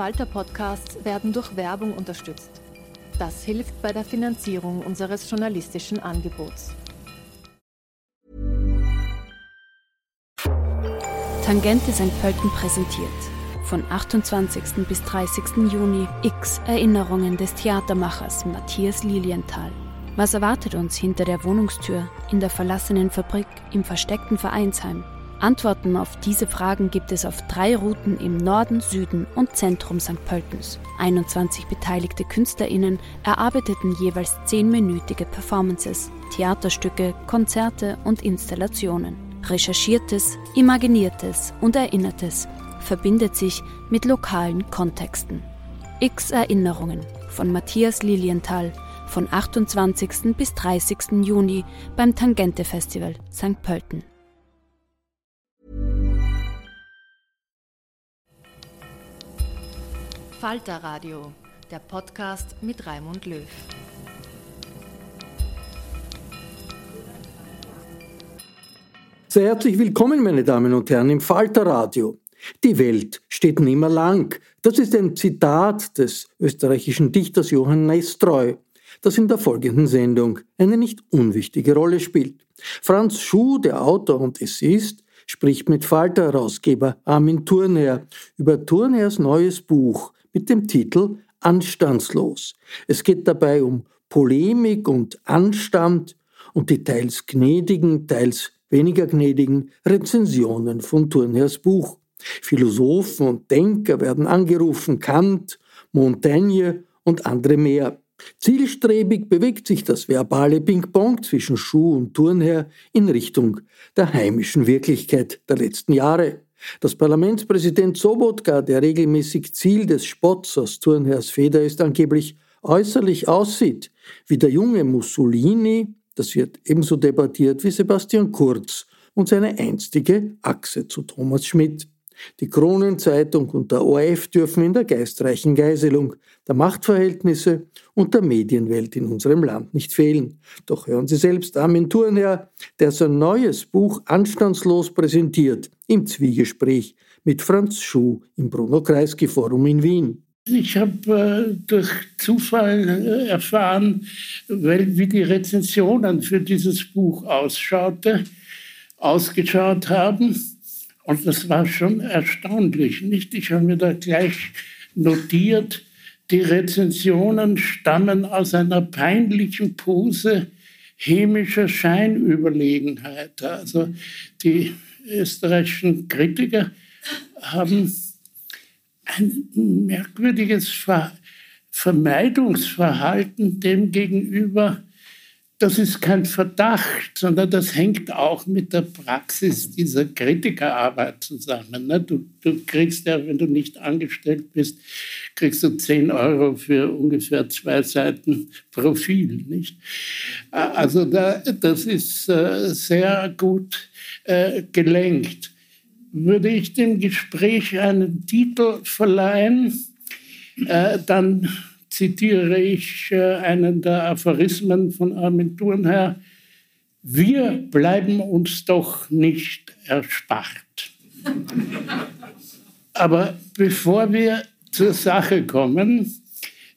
Falter-Podcasts werden durch Werbung unterstützt. Das hilft bei der Finanzierung unseres journalistischen Angebots. Tangente St. Pölten präsentiert. Von 28. bis 30. Juni X Erinnerungen des Theatermachers Matthias Lilienthal. Was erwartet uns hinter der Wohnungstür, in der verlassenen Fabrik, im versteckten Vereinsheim? Antworten auf diese Fragen gibt es auf drei Routen im Norden, Süden und Zentrum St. Pöltens. 21 beteiligte KünstlerInnen erarbeiteten jeweils zehnminütige Performances, Theaterstücke, Konzerte und Installationen. Recherchiertes, Imaginiertes und Erinnertes verbindet sich mit lokalen Kontexten. X Erinnerungen von Matthias Lilienthal von 28. bis 30. Juni beim Tangente Festival St. Pölten. Falter Radio, der Podcast mit Raimund Löw. Sehr herzlich willkommen, meine Damen und Herren, im Falter Radio. Die Welt steht nimmer lang. Das ist ein Zitat des österreichischen Dichters Johann Nestreu, das in der folgenden Sendung eine nicht unwichtige Rolle spielt. Franz Schuh, der Autor und Essayist, spricht mit Falter-Herausgeber Armin Thurnherr über Thurnherrs neues Buch mit dem Titel Anstandslos. Es geht dabei um Polemik und Anstand und die teils gnädigen, teils weniger gnädigen Rezensionen von Thurnherrs Buch. Philosophen und Denker werden angerufen, Kant, Montaigne und andere mehr. Zielstrebig bewegt sich das verbale Ping-Pong zwischen Schuh und Turnherr in Richtung der heimischen Wirklichkeit der letzten Jahre. Dass Parlamentspräsident Sobotka, der regelmäßig Ziel des Spotts aus Turnherrs Feder ist, angeblich äußerlich aussieht wie der junge Mussolini, das wird ebenso debattiert wie Sebastian Kurz und seine einstige Achse zu Thomas Schmidt. Die Kronenzeitung und der ORF dürfen in der geistreichen Geiselung der Machtverhältnisse und der Medienwelt in unserem Land nicht fehlen. Doch hören Sie selbst Armin Thurnherr, der sein neues Buch anstandslos präsentiert, im Zwiegespräch mit Franz Schuh im Bruno-Kreisky-Forum in Wien. Ich habe äh, durch Zufall äh, erfahren, weil, wie die Rezensionen für dieses Buch ausschaute, ausgeschaut haben. Und das war schon erstaunlich, nicht? Ich habe mir da gleich notiert, die Rezensionen stammen aus einer peinlichen Pose chemischer Scheinüberlegenheit. Also die österreichischen Kritiker haben ein merkwürdiges Vermeidungsverhalten dem gegenüber das ist kein Verdacht, sondern das hängt auch mit der Praxis dieser Kritikerarbeit zusammen. Ne? Du, du, kriegst ja, wenn du nicht angestellt bist, kriegst du 10 Euro für ungefähr zwei Seiten Profil. Nicht? Also da, das ist äh, sehr gut äh, gelenkt. Würde ich dem Gespräch einen Titel verleihen, äh, dann zitiere ich äh, einen der Aphorismen von Armin Thurnherr, wir bleiben uns doch nicht erspart. Aber bevor wir zur Sache kommen,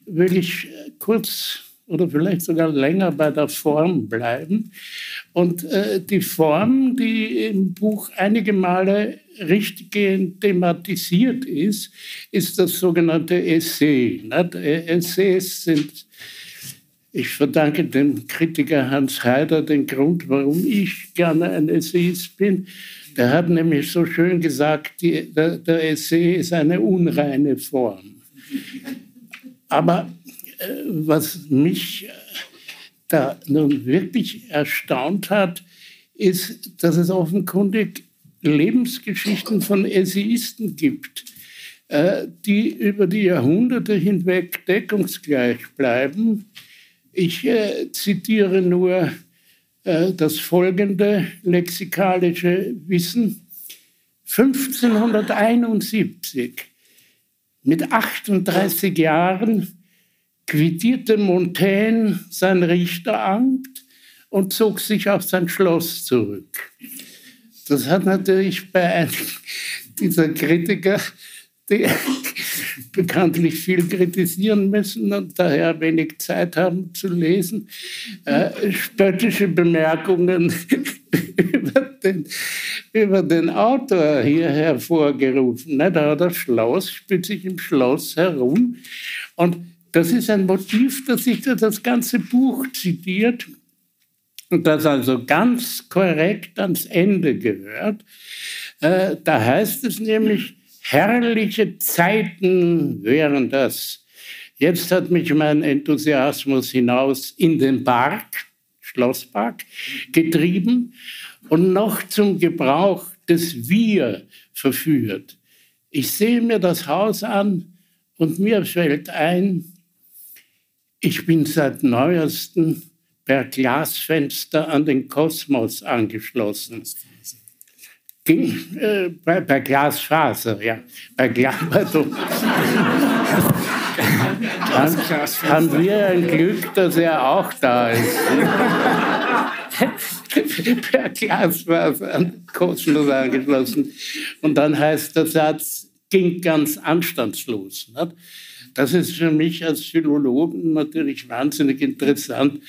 will ich kurz oder vielleicht sogar länger bei der Form bleiben. Und äh, die Form, die im Buch einige Male richtiggehend thematisiert ist, ist das sogenannte Essay. Nicht? Essays sind, ich verdanke dem Kritiker Hans Heider den Grund, warum ich gerne ein Essayist bin. Der hat nämlich so schön gesagt, die, der, der Essay ist eine unreine Form. Aber äh, was mich äh, da nun wirklich erstaunt hat, ist, dass es offenkundig Lebensgeschichten von Essayisten gibt, äh, die über die Jahrhunderte hinweg deckungsgleich bleiben. Ich zitiere nur das folgende lexikalische Wissen. 1571, mit 38 Jahren, quittierte Montaigne sein Richteramt und zog sich auf sein Schloss zurück. Das hat natürlich bei einem dieser Kritiker die bekanntlich viel kritisieren müssen und daher wenig Zeit haben zu lesen, äh, spöttische Bemerkungen über den, über den Autor hier hervorgerufen. Ne? Da hat er Schloss, spielt sich im Schloss herum und das ist ein Motiv, das sich durch das ganze Buch zitiert und das also ganz korrekt ans Ende gehört. Äh, da heißt es nämlich, herrliche Zeiten wären das. Jetzt hat mich mein Enthusiasmus hinaus in den Park, Schlosspark, getrieben und noch zum Gebrauch des Wir verführt. Ich sehe mir das Haus an und mir fällt ein, ich bin seit neuestem per Glasfenster an den Kosmos angeschlossen ging äh, bei, bei, Glasfaser, ja. Bei Glas, also, haben, haben wir ein Glück, dass er auch da ist. per Glasfaser an den Kosmos angeschlossen. Und dann heißt der Satz, ging ganz anstandslos. Nicht? Das ist für mich als Philologen natürlich wahnsinnig interessant,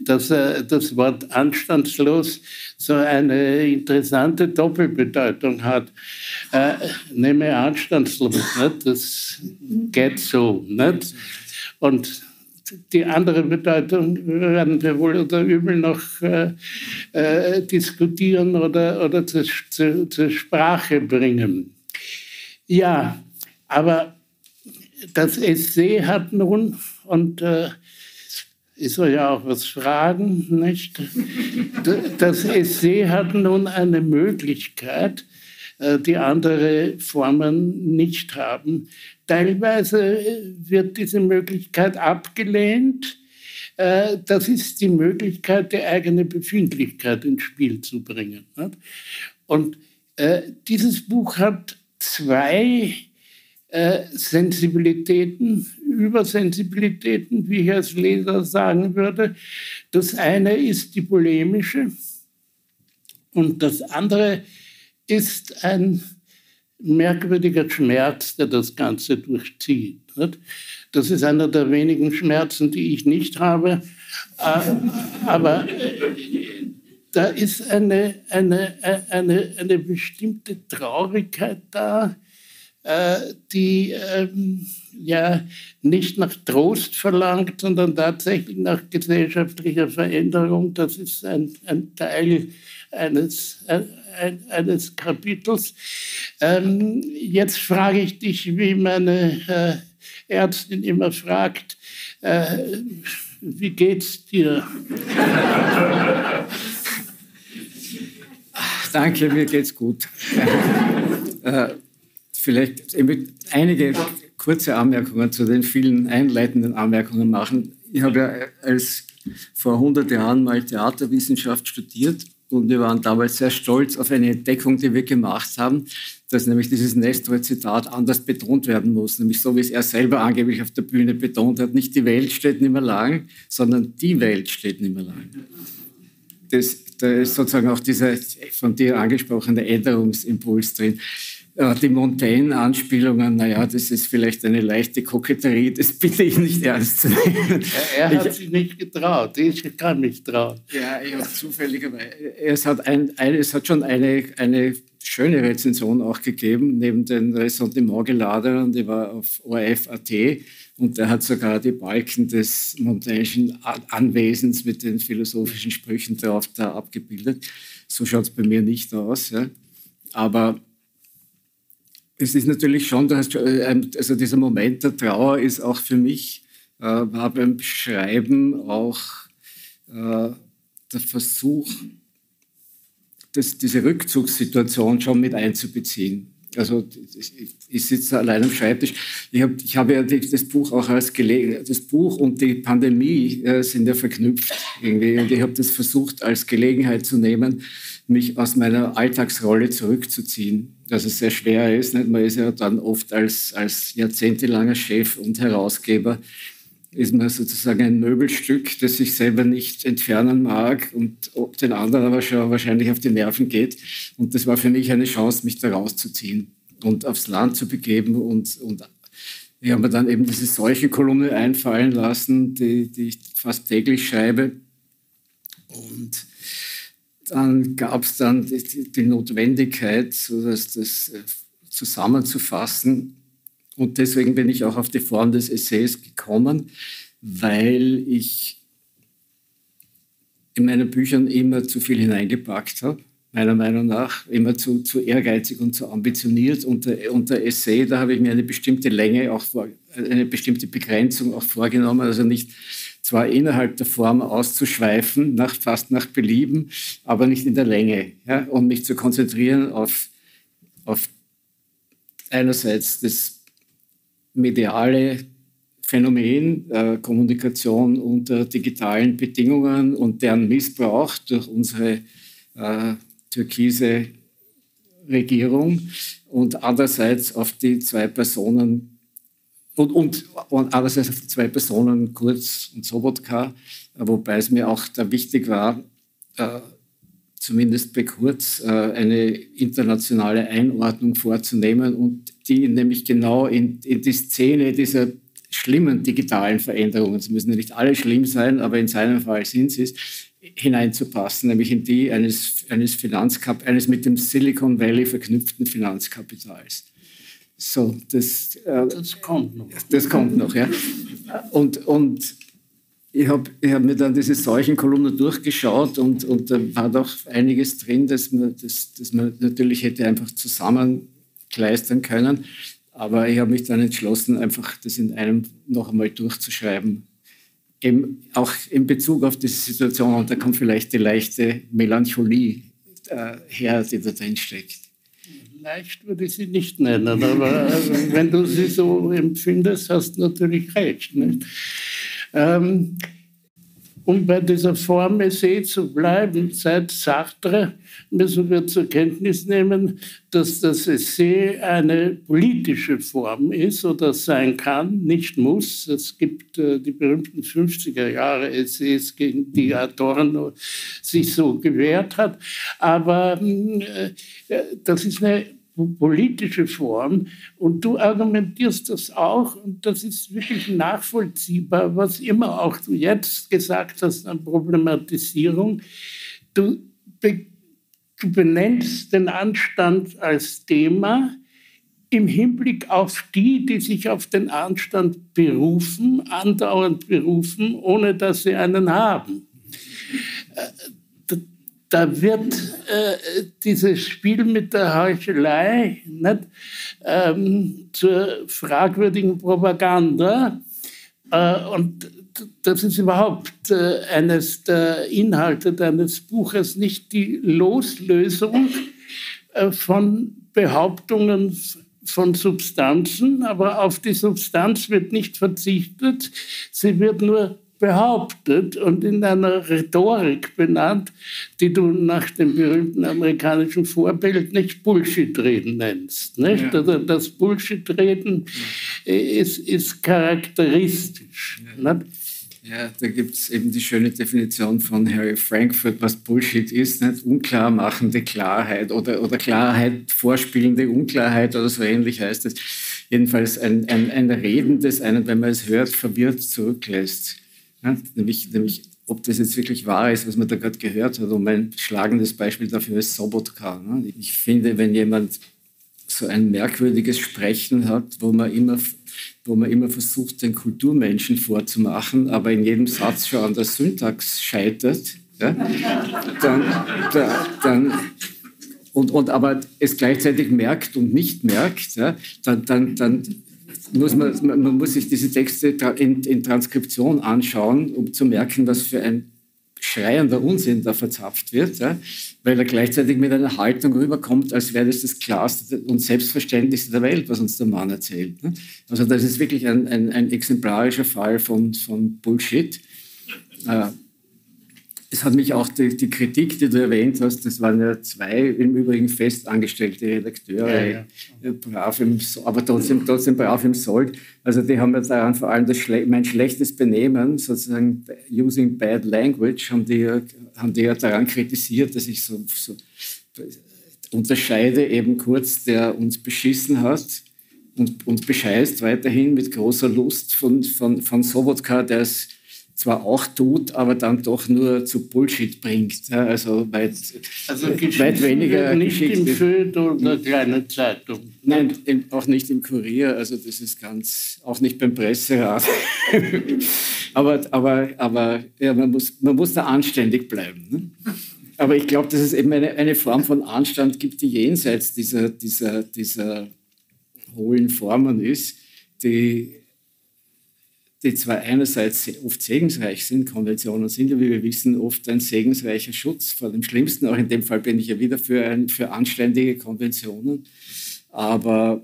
dass äh, das Wort anstandslos so eine interessante Doppelbedeutung hat. Äh, nehme anstandslos, nicht? das geht so. Nicht? Und die andere Bedeutung werden wir wohl oder übel noch äh, äh, diskutieren oder, oder zur, zur, zur Sprache bringen. Ja, aber das Essay hat nun, und äh, ich soll ja auch was fragen, nicht? Das Essay hat nun eine Möglichkeit, äh, die andere Formen nicht haben. Teilweise wird diese Möglichkeit abgelehnt. Äh, das ist die Möglichkeit, die eigene Befindlichkeit ins Spiel zu bringen. Und äh, dieses Buch hat zwei äh, Sensibilitäten, Übersensibilitäten, wie ich als Leser sagen würde. Das eine ist die polemische und das andere ist ein merkwürdiger Schmerz, der das Ganze durchzieht. Das ist einer der wenigen Schmerzen, die ich nicht habe. Äh, aber äh, da ist eine, eine, eine, eine bestimmte Traurigkeit da, die ähm, ja nicht nach Trost verlangt, sondern tatsächlich nach gesellschaftlicher Veränderung. Das ist ein, ein Teil eines, ein, eines Kapitels. Ähm, jetzt frage ich dich, wie meine äh, Ärztin immer fragt, äh, wie geht's dir? Danke, mir geht's gut. äh, vielleicht einige kurze Anmerkungen zu den vielen einleitenden Anmerkungen machen. Ich habe ja als vor 100 Jahren mal Theaterwissenschaft studiert und wir waren damals sehr stolz auf eine Entdeckung, die wir gemacht haben, dass nämlich dieses Nestor-Zitat anders betont werden muss, nämlich so, wie es er selber angeblich auf der Bühne betont hat, nicht die Welt steht nicht mehr lang, sondern die Welt steht nicht mehr lang. Das, da ist sozusagen auch dieser von dir angesprochene Änderungsimpuls drin. Ja, die Montaigne-Anspielungen, naja, das ist vielleicht eine leichte Koketterie, das bitte ich nicht ernst zu nehmen. Er, er hat ich, sich nicht getraut, ich kann mich trauen. Ja, ich habe zufälligerweise, es hat, ein, ein, es hat schon eine, eine schöne Rezension auch gegeben, neben den Ressentiment-Geladenen, die war auf ORF.at und der hat sogar die Balken des Montaigne'schen Anwesens mit den philosophischen Sprüchen drauf da abgebildet. So schaut es bei mir nicht aus. Ja. Aber es ist natürlich schon, äh, also dieser Moment der Trauer ist auch für mich, äh, war beim Schreiben auch äh, der Versuch, das, diese Rückzugssituation schon mit einzubeziehen. Also ich sitze allein am Schreibtisch. Ich, hab, ich habe ja das Buch auch als Gelegenheit, das Buch und die Pandemie äh, sind ja verknüpft irgendwie. Und ich habe das versucht als Gelegenheit zu nehmen, mich aus meiner Alltagsrolle zurückzuziehen. Dass es sehr schwer ist. Nicht? Man ist ja dann oft als, als jahrzehntelanger Chef und Herausgeber ist man sozusagen ein Möbelstück, das sich selber nicht entfernen mag und den anderen aber schon wahrscheinlich auf die Nerven geht. Und das war für mich eine Chance, mich da rauszuziehen. und aufs Land zu begeben. Und, und ich habe mir dann eben diese Seuchenkolumne einfallen lassen, die, die ich fast täglich schreibe. Und dann gab es dann die, die, Notwendigkeit, so dass das äh, zusammenzufassen. Und deswegen bin ich auch auf die Form des Essays gekommen, weil ich in meinen Büchern immer zu viel hineingepackt habe, meiner Meinung nach, immer zu, zu ehrgeizig und zu ambitioniert. Und der, Essay, da habe ich mir eine bestimmte Länge, auch vor, eine bestimmte Begrenzung auch vorgenommen, also nicht zwar innerhalb der Form auszuschweifen, nach, fast nach Belieben, aber nicht in der Länge, ja, um mich zu konzentrieren auf, auf einerseits das mediale Phänomen äh, Kommunikation unter digitalen Bedingungen und deren Missbrauch durch unsere äh, türkise Regierung und andererseits auf die zwei Personen und, und, und andererseits auf die zwei Personen, Kurz und Sobotka, wobei es mir auch da wichtig war, äh, zumindest bei Kurz, äh, eine internationale Einordnung vorzunehmen und die nämlich genau in, in die Szene dieser schlimmen digitalen Veränderungen, es müssen ja nicht alle schlimm sein, aber in seinem Fall sind sie es, hineinzupassen, nämlich in die eines, eines, Finanzkap eines mit dem Silicon Valley verknüpften Finanzkapitals. So, das, äh, das kommt noch. Das kommt noch, ja. Und, und ich habe ich hab mir dann diese Seuchenkolumne durchgeschaut und, und da war doch einiges drin, das man, das, das man natürlich hätte einfach zusammenkleistern können. Aber ich habe mich dann entschlossen, einfach das in einem noch einmal durchzuschreiben. Eben auch in Bezug auf diese Situation, und da kommt vielleicht die leichte Melancholie äh, her, die da drin steckt. Leicht würde ich sie nicht nennen, aber also, wenn du sie so empfindest, hast du natürlich recht. Nicht? Ähm, um bei dieser Form Essay zu bleiben, seit Sartre müssen wir zur Kenntnis nehmen, dass das Essay eine politische Form ist oder sein kann, nicht muss. Es gibt äh, die berühmten 50er Jahre Essays, gegen die Adorno sich so gewehrt hat. Aber äh, das ist eine politische Form. Und du argumentierst das auch, und das ist wirklich nachvollziehbar, was immer auch du jetzt gesagt hast an Problematisierung. Du, be, du benennst den Anstand als Thema im Hinblick auf die, die sich auf den Anstand berufen, andauernd berufen, ohne dass sie einen haben da wird äh, dieses Spiel mit der Heuchelei nicht, ähm, zur fragwürdigen Propaganda. Äh, und das ist überhaupt äh, eines der Inhalte deines Buches, nicht die Loslösung äh, von Behauptungen von Substanzen, aber auf die Substanz wird nicht verzichtet, sie wird nur behauptet und in einer Rhetorik benannt, die du nach dem berühmten amerikanischen Vorbild nicht Bullshit-Reden nennst. Nicht? Ja. Also das Bullshit-Reden ja. ist, ist charakteristisch. Ja. Ja, da gibt es eben die schöne Definition von Harry Frankfurt, was Bullshit ist, nicht? unklar machende Klarheit oder, oder Klarheit vorspielende Unklarheit oder so ähnlich heißt es. Jedenfalls ein, ein, ein Reden, das einen, wenn man es hört, verwirrt zurücklässt. Ja, nämlich, nämlich, ob das jetzt wirklich wahr ist, was man da gerade gehört hat. Und mein schlagendes Beispiel dafür ist Sobotka. Ne? Ich finde, wenn jemand so ein merkwürdiges Sprechen hat, wo man immer, wo man immer versucht, den Kulturmenschen vorzumachen, aber in jedem Satz schon an der Syntax scheitert, ja, dann, da, dann und, und aber es gleichzeitig merkt und nicht merkt, ja, dann, dann, dann muss man, man muss sich diese Texte in, in Transkription anschauen, um zu merken, was für ein schreiender Unsinn da verzapft wird, ja, weil er gleichzeitig mit einer Haltung rüberkommt, als wäre das das Klarste und Selbstverständlichste der Welt, was uns der Mann erzählt. Ne? Also das ist wirklich ein, ein, ein exemplarischer Fall von, von Bullshit. Äh, es hat mich auch die, die, Kritik, die du erwähnt hast, das waren ja zwei im Übrigen festangestellte Redakteure, ja, ja. brav im, aber trotzdem, trotzdem brav im Sold. Also die haben ja daran vor allem das Schle mein schlechtes Benehmen, sozusagen using bad language, haben die, ja, haben die ja daran kritisiert, dass ich so, so unterscheide eben Kurz, der uns beschissen hat und, und bescheißt weiterhin mit großer Lust von, von, von Sobotka, der es zwar auch tut, aber dann doch nur zu Bullshit bringt. Also weit, also weit weniger nicht Geschichte. im Feuilleton oder kleine Zeitung. Nein, auch nicht im Kurier. Also das ist ganz, auch nicht beim Presserat. aber aber, aber ja, man, muss, man muss da anständig bleiben. Ne? Aber ich glaube, dass es eben eine, eine Form von Anstand gibt, die jenseits dieser, dieser, dieser hohlen Formen ist, die die zwar einerseits oft segensreich sind, Konventionen sind ja, wie wir wissen, oft ein segensreicher Schutz vor dem Schlimmsten. Auch in dem Fall bin ich ja wieder für, ein, für anständige Konventionen. Aber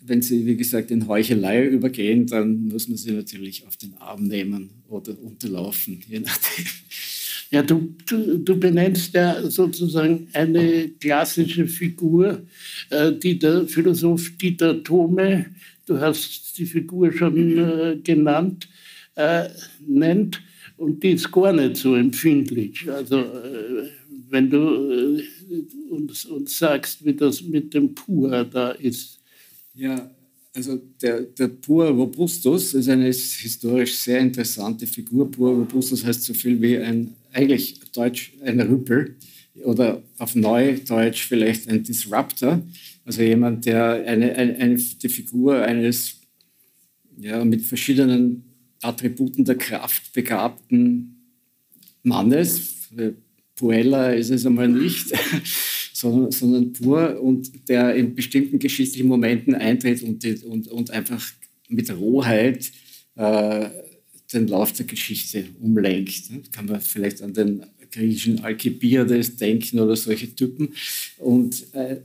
wenn sie, wie gesagt, in Heuchelei übergehen, dann muss man sie natürlich auf den Arm nehmen oder unterlaufen, je nachdem. Ja, du, du, du benennst ja sozusagen eine klassische Figur, äh, die der Philosoph Dieter Thome du hast die Figur schon äh, genannt, äh, nennt und die ist gar nicht so empfindlich. Also äh, wenn du äh, uns, uns sagst, wie das mit dem Pur da ist. Ja, also der, der Pur Robustus ist eine historisch sehr interessante Figur. Pur Robustus heißt so viel wie ein, eigentlich Deutsch ein Rüppel oder auf Neudeutsch vielleicht ein Disruptor. Also jemand, der eine, eine, eine, die Figur eines ja, mit verschiedenen Attributen der Kraft begabten Mannes, Puella ist es einmal nicht, sondern, sondern pur und der in bestimmten geschichtlichen Momenten eintritt und, und, und einfach mit Rohheit äh, den Lauf der Geschichte umlenkt. Kann man vielleicht an den griechischen Alkibiades denken oder solche Typen. Und äh,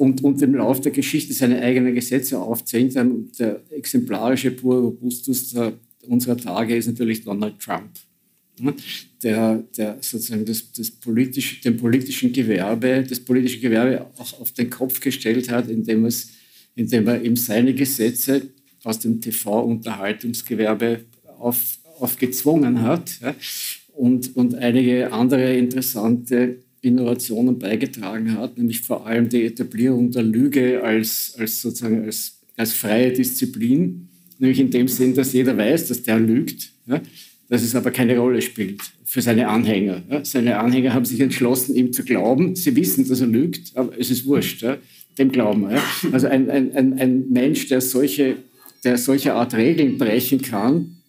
und, und im Laufe der Geschichte seine eigenen Gesetze aufzählen. Der exemplarische Pur Robustus unserer Tage ist natürlich Donald Trump, der, der sozusagen das, das politische, den politischen Gewerbe, das politische Gewerbe auch auf den Kopf gestellt hat, indem, es, indem er ihm seine Gesetze aus dem TV-Unterhaltungsgewerbe auf, aufgezwungen hat und, und einige andere interessante Innovationen beigetragen hat, nämlich vor allem die Etablierung der Lüge als, als sozusagen als, als freie Disziplin, nämlich in dem Sinn, dass jeder weiß, dass der lügt, ja, dass es aber keine Rolle spielt für seine Anhänger. Ja. Seine Anhänger haben sich entschlossen, ihm zu glauben. Sie wissen, dass er lügt, aber es ist wurscht, ja, dem glauben. Ja. Also ein, ein, ein, Mensch, der solche, der solche Art Regeln brechen kann,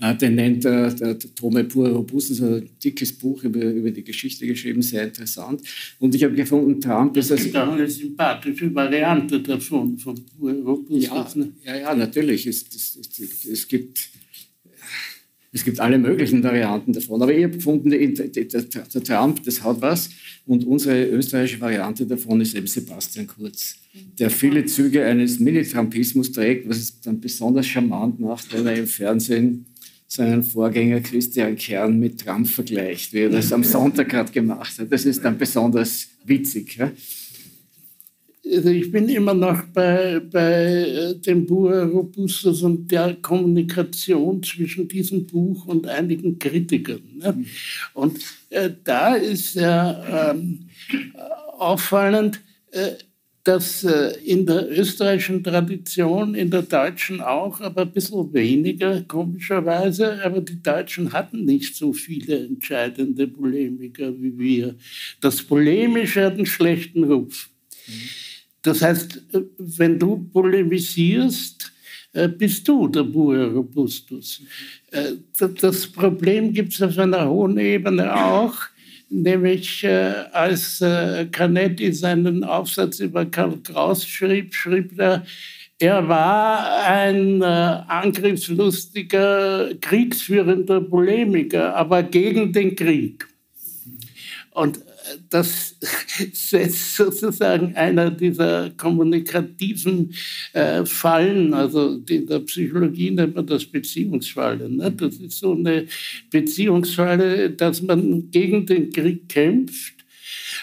den nennt er der Tome Pur Robustus, ein dickes Buch über, über die Geschichte geschrieben, sehr interessant. Und ich habe gefunden, Trump ist... Das ist auch eine sympathische Variante davon, von Pur Robustus. Ja, ne? ja, ja, natürlich. Es, es, es, es, gibt... Es gibt alle möglichen Varianten davon. Aber ich habe gefunden, der Trump, das hat was. Und unsere österreichische Variante davon ist eben Sebastian Kurz, der viele Züge eines Mini-Trumpismus trägt, was es dann besonders charmant macht, wenn er im Fernsehen seinen Vorgänger Christian Kern mit Trump vergleicht, wie er das am Sonntag gerade gemacht hat. Das ist dann besonders witzig. Ja? Also ich bin immer noch bei, bei äh, dem Buch Robustus und der Kommunikation zwischen diesem Buch und einigen Kritikern. Ne? Und äh, da ist ja ähm, auffallend, äh, dass äh, in der österreichischen Tradition, in der deutschen auch, aber ein bisschen weniger, komischerweise. Aber die Deutschen hatten nicht so viele entscheidende Polemiker wie wir. Das Polemische hat einen schlechten Ruf. Das heißt, äh, wenn du polemisierst, äh, bist du der Bua Robustus. Das Problem gibt es auf einer hohen Ebene auch nämlich äh, als äh, Canetti seinen Aufsatz über Karl Kraus schrieb, schrieb er, er war ein äh, angriffslustiger, kriegsführender Polemiker, aber gegen den Krieg. Und das setzt sozusagen einer dieser kommunikativen äh, Fallen, also in der Psychologie nennt man das Beziehungsfalle. Ne? Das ist so eine Beziehungsfalle, dass man gegen den Krieg kämpft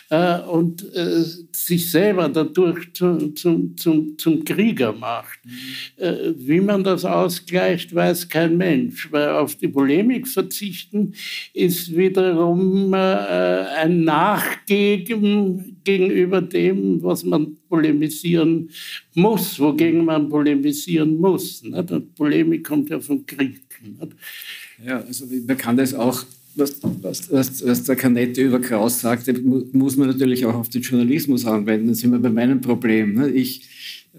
äh, und äh, sich selber dadurch zu, zum, zum, zum Krieger macht. Mhm. Wie man das ausgleicht, weiß kein Mensch, weil auf die Polemik verzichten ist wiederum ein Nachgeben gegenüber dem, was man polemisieren muss, wogegen man polemisieren muss. Und Polemik kommt ja vom Krieg. Ja, also man kann das auch was, was, was, was der Canette über Kraus sagte, muss man natürlich auch auf den Journalismus anwenden. Da sind wir bei meinem Problem. Ne? Ich,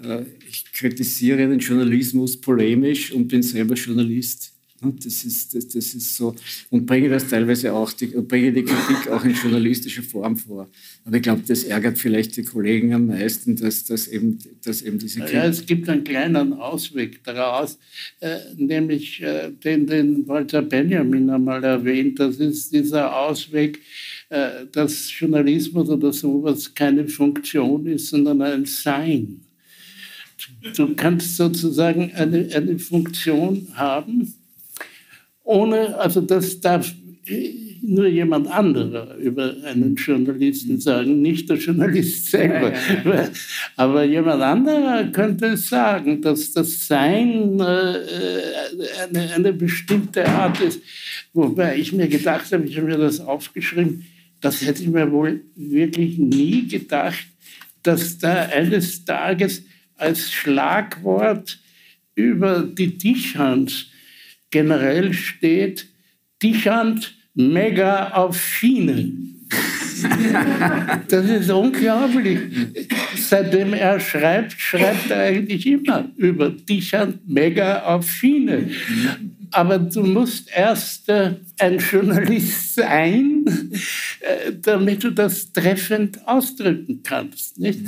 äh, ich kritisiere den Journalismus polemisch und bin selber Journalist. Das ist, das, das ist so. Und bringe das teilweise auch, die, bringe die Kritik auch in journalistischer Form vor. Aber ich glaube, das ärgert vielleicht die Kollegen am meisten, dass, dass, eben, dass eben diese Kritik. Ja, es gibt einen kleinen Ausweg daraus, äh, nämlich äh, den, den Walter Benjamin einmal erwähnt. Das ist dieser Ausweg, äh, dass Journalismus oder sowas keine Funktion ist, sondern ein Sein. Du kannst sozusagen eine, eine Funktion haben, ohne, also das darf nur jemand anderer über einen Journalisten sagen, nicht der Journalist selber. Ja, ja, ja. Aber jemand anderer könnte sagen, dass das Sein äh, eine, eine bestimmte Art ist. Wobei ich mir gedacht habe, ich habe mir das aufgeschrieben, das hätte ich mir wohl wirklich nie gedacht, dass da eines Tages als Schlagwort über die Tischhand generell steht Dichand mega auf Schiene. Das ist unglaublich. Seitdem er schreibt, schreibt er eigentlich immer über Dichand mega auf Schiene aber du musst erst äh, ein Journalist sein, äh, damit du das treffend ausdrücken kannst. Nicht?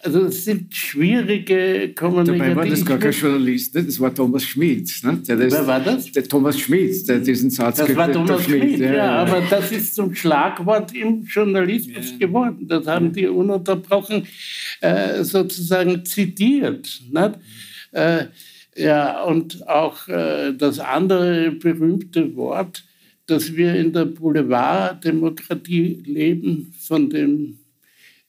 Also es sind schwierige Kommunikationen. Dabei war das gar kein Journalist, ne? das war Thomas Schmidt. Ne? Der das, Wer war das? Der Thomas Schmidt, der diesen Satz Das war Thomas Schmidt, Schmidt ja, ja, aber das ist zum Schlagwort im Journalismus ja. geworden. Das haben die ununterbrochen äh, sozusagen zitiert. Nicht? Äh, ja, und auch äh, das andere berühmte Wort, dass wir in der Boulevarddemokratie leben, von dem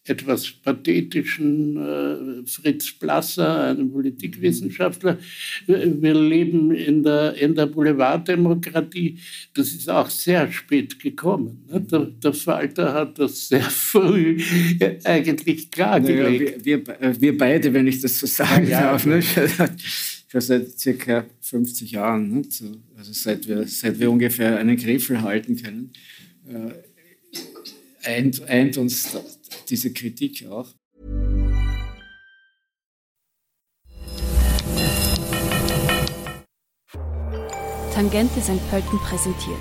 etwas pathetischen äh, Fritz Blasser, einem Politikwissenschaftler. Wir leben in der, in der Boulevarddemokratie. Das ist auch sehr spät gekommen. Ne? Der, der, Falter hat das sehr früh eigentlich klargelegt. Naja, wir, wir, wir, beide, wenn ich das so sagen ja, darf. Ne? Schon seit circa 50 Jahren, ne? also seit wir, seit wir ungefähr einen Griffel halten können, äh, eint, eint uns diese Kritik auch. Tangente St. Pölten präsentiert.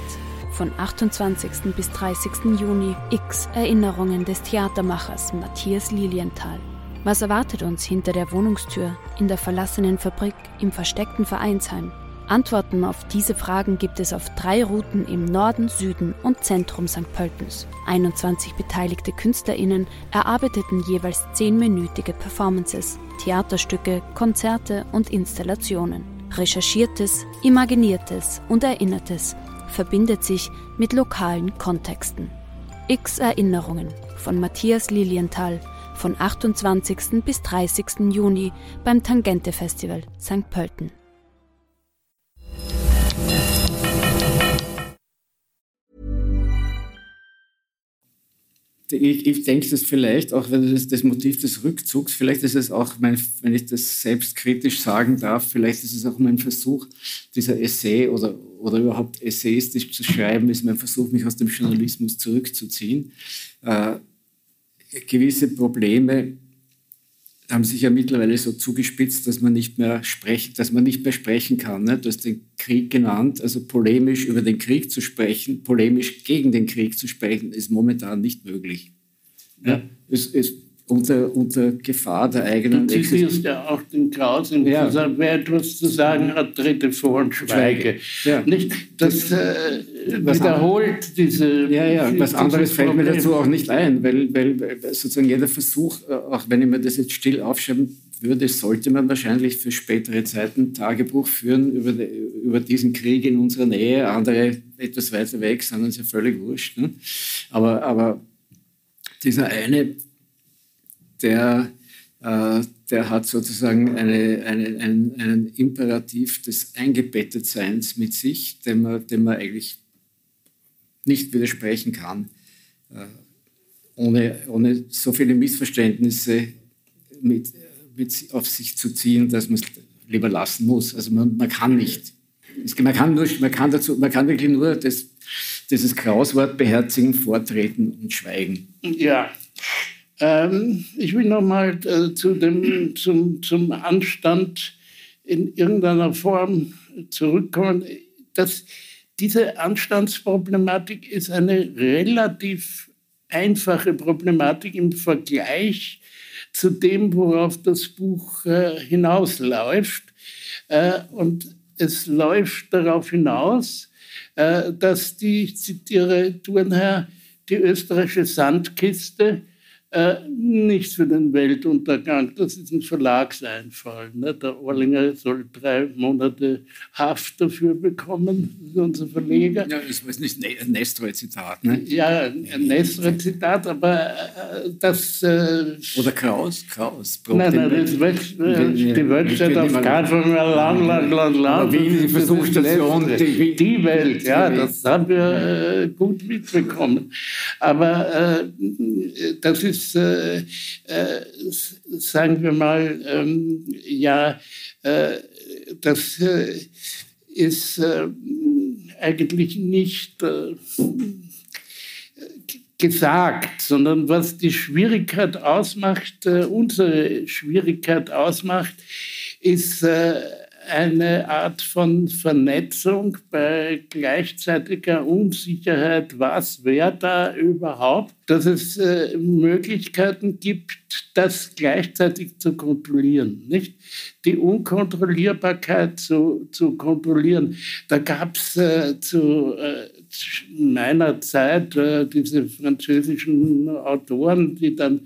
Von 28. bis 30. Juni X Erinnerungen des Theatermachers Matthias Lilienthal. Was erwartet uns hinter der Wohnungstür, in der verlassenen Fabrik, im versteckten Vereinsheim? Antworten auf diese Fragen gibt es auf drei Routen im Norden, Süden und Zentrum St. Pöltens. 21 beteiligte KünstlerInnen erarbeiteten jeweils zehnminütige Performances, Theaterstücke, Konzerte und Installationen. Recherchiertes, Imaginiertes und Erinnertes verbindet sich mit lokalen Kontexten. X Erinnerungen von Matthias Lilienthal von 28. bis 30. Juni beim Tangente Festival St. Pölten. Ich, ich denke, dass vielleicht, auch wenn das, das Motiv des Rückzugs, vielleicht ist es auch, mein, wenn ich das selbstkritisch sagen darf, vielleicht ist es auch mein Versuch, dieser Essay oder, oder überhaupt essayistisch zu schreiben, ist mein Versuch, mich aus dem Journalismus zurückzuziehen. Äh, gewisse Probleme haben sich ja mittlerweile so zugespitzt, dass man nicht mehr sprechen, dass man nicht mehr sprechen kann. Ne? Du hast den Krieg genannt, also polemisch über den Krieg zu sprechen, polemisch gegen den Krieg zu sprechen, ist momentan nicht möglich. Ja. Es, es, unter, unter Gefahr der eigenen Du zitierst ja auch den Kraus im ja. Gesagt, wer etwas zu sagen hat, trete vor und schweige. Ja. Nicht, das äh, wiederholt diese... Ja, ja, was anderes fällt Problem. mir dazu auch nicht ein, weil, weil sozusagen jeder Versuch, äh, auch wenn ich mir das jetzt still aufschreiben würde, sollte man wahrscheinlich für spätere Zeiten Tagebuch führen über, die, über diesen Krieg in unserer Nähe. Andere etwas weiter weg sind uns ja völlig wurscht. Ne? Aber, aber dieser eine der, äh, der hat sozusagen eine, eine, einen, einen Imperativ des Eingebettetseins mit sich, dem man, dem man eigentlich nicht widersprechen kann, äh, ohne, ohne so viele Missverständnisse mit, mit auf sich zu ziehen, dass man es lieber lassen muss. Also man, man kann nicht. Man kann, nur, man, kann dazu, man kann wirklich nur das, dieses Krauswort beherzigen, vortreten und schweigen. Ja. Ähm, ich will nochmal äh, zu dem, zum, zum Anstand in irgendeiner Form zurückkommen. Das, diese Anstandsproblematik ist eine relativ einfache Problematik im Vergleich zu dem, worauf das Buch äh, hinausläuft. Äh, und es läuft darauf hinaus, äh, dass die, ich zitiere Turnherr, die österreichische Sandkiste äh, nicht für den Weltuntergang. Das ist ein Verlagseinfall. Ne? Der Orlinger soll drei Monate Haft dafür bekommen, unser Verleger. Ja, das war nicht ein Nestroy-Zitat. Ne? Ja, ein Nestroy-Zitat, aber äh, das... Äh, Oder Kraus? Kraus. Nein, nein, das Welt, äh, die Welt steht auf keinen Fall mehr lang, lang, lang, lang. Wien, die Versuchsstation. Die, die Welt, ja, das haben wir äh, gut mitbekommen. Aber äh, das ist ist, äh, äh, sagen wir mal, ähm, ja, äh, das äh, ist äh, eigentlich nicht äh, gesagt, sondern was die Schwierigkeit ausmacht, unsere Schwierigkeit ausmacht, ist eine Art von Vernetzung bei gleichzeitiger Unsicherheit, was wer da überhaupt, dass es äh, Möglichkeiten gibt, das gleichzeitig zu kontrollieren, nicht? Die Unkontrollierbarkeit zu, zu kontrollieren. Da gab es äh, zu äh, meiner Zeit äh, diese französischen Autoren, die dann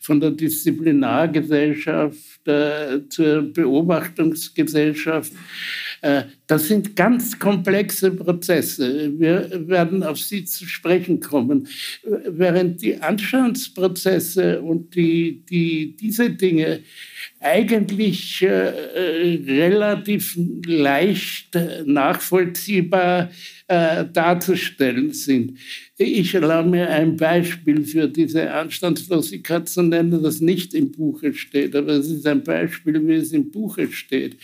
von der Disziplinargesellschaft äh, zur Beobachtungsgesellschaft. Äh, das sind ganz komplexe Prozesse. Wir werden auf sie zu sprechen kommen. Während die Anstandsprozesse und die, die, diese Dinge eigentlich relativ leicht nachvollziehbar äh, darzustellen sind. Ich erlaube mir ein Beispiel für diese Anstandslosigkeit zu nennen, das nicht im Buche steht, aber es ist ein Beispiel, wie es im Buche steht.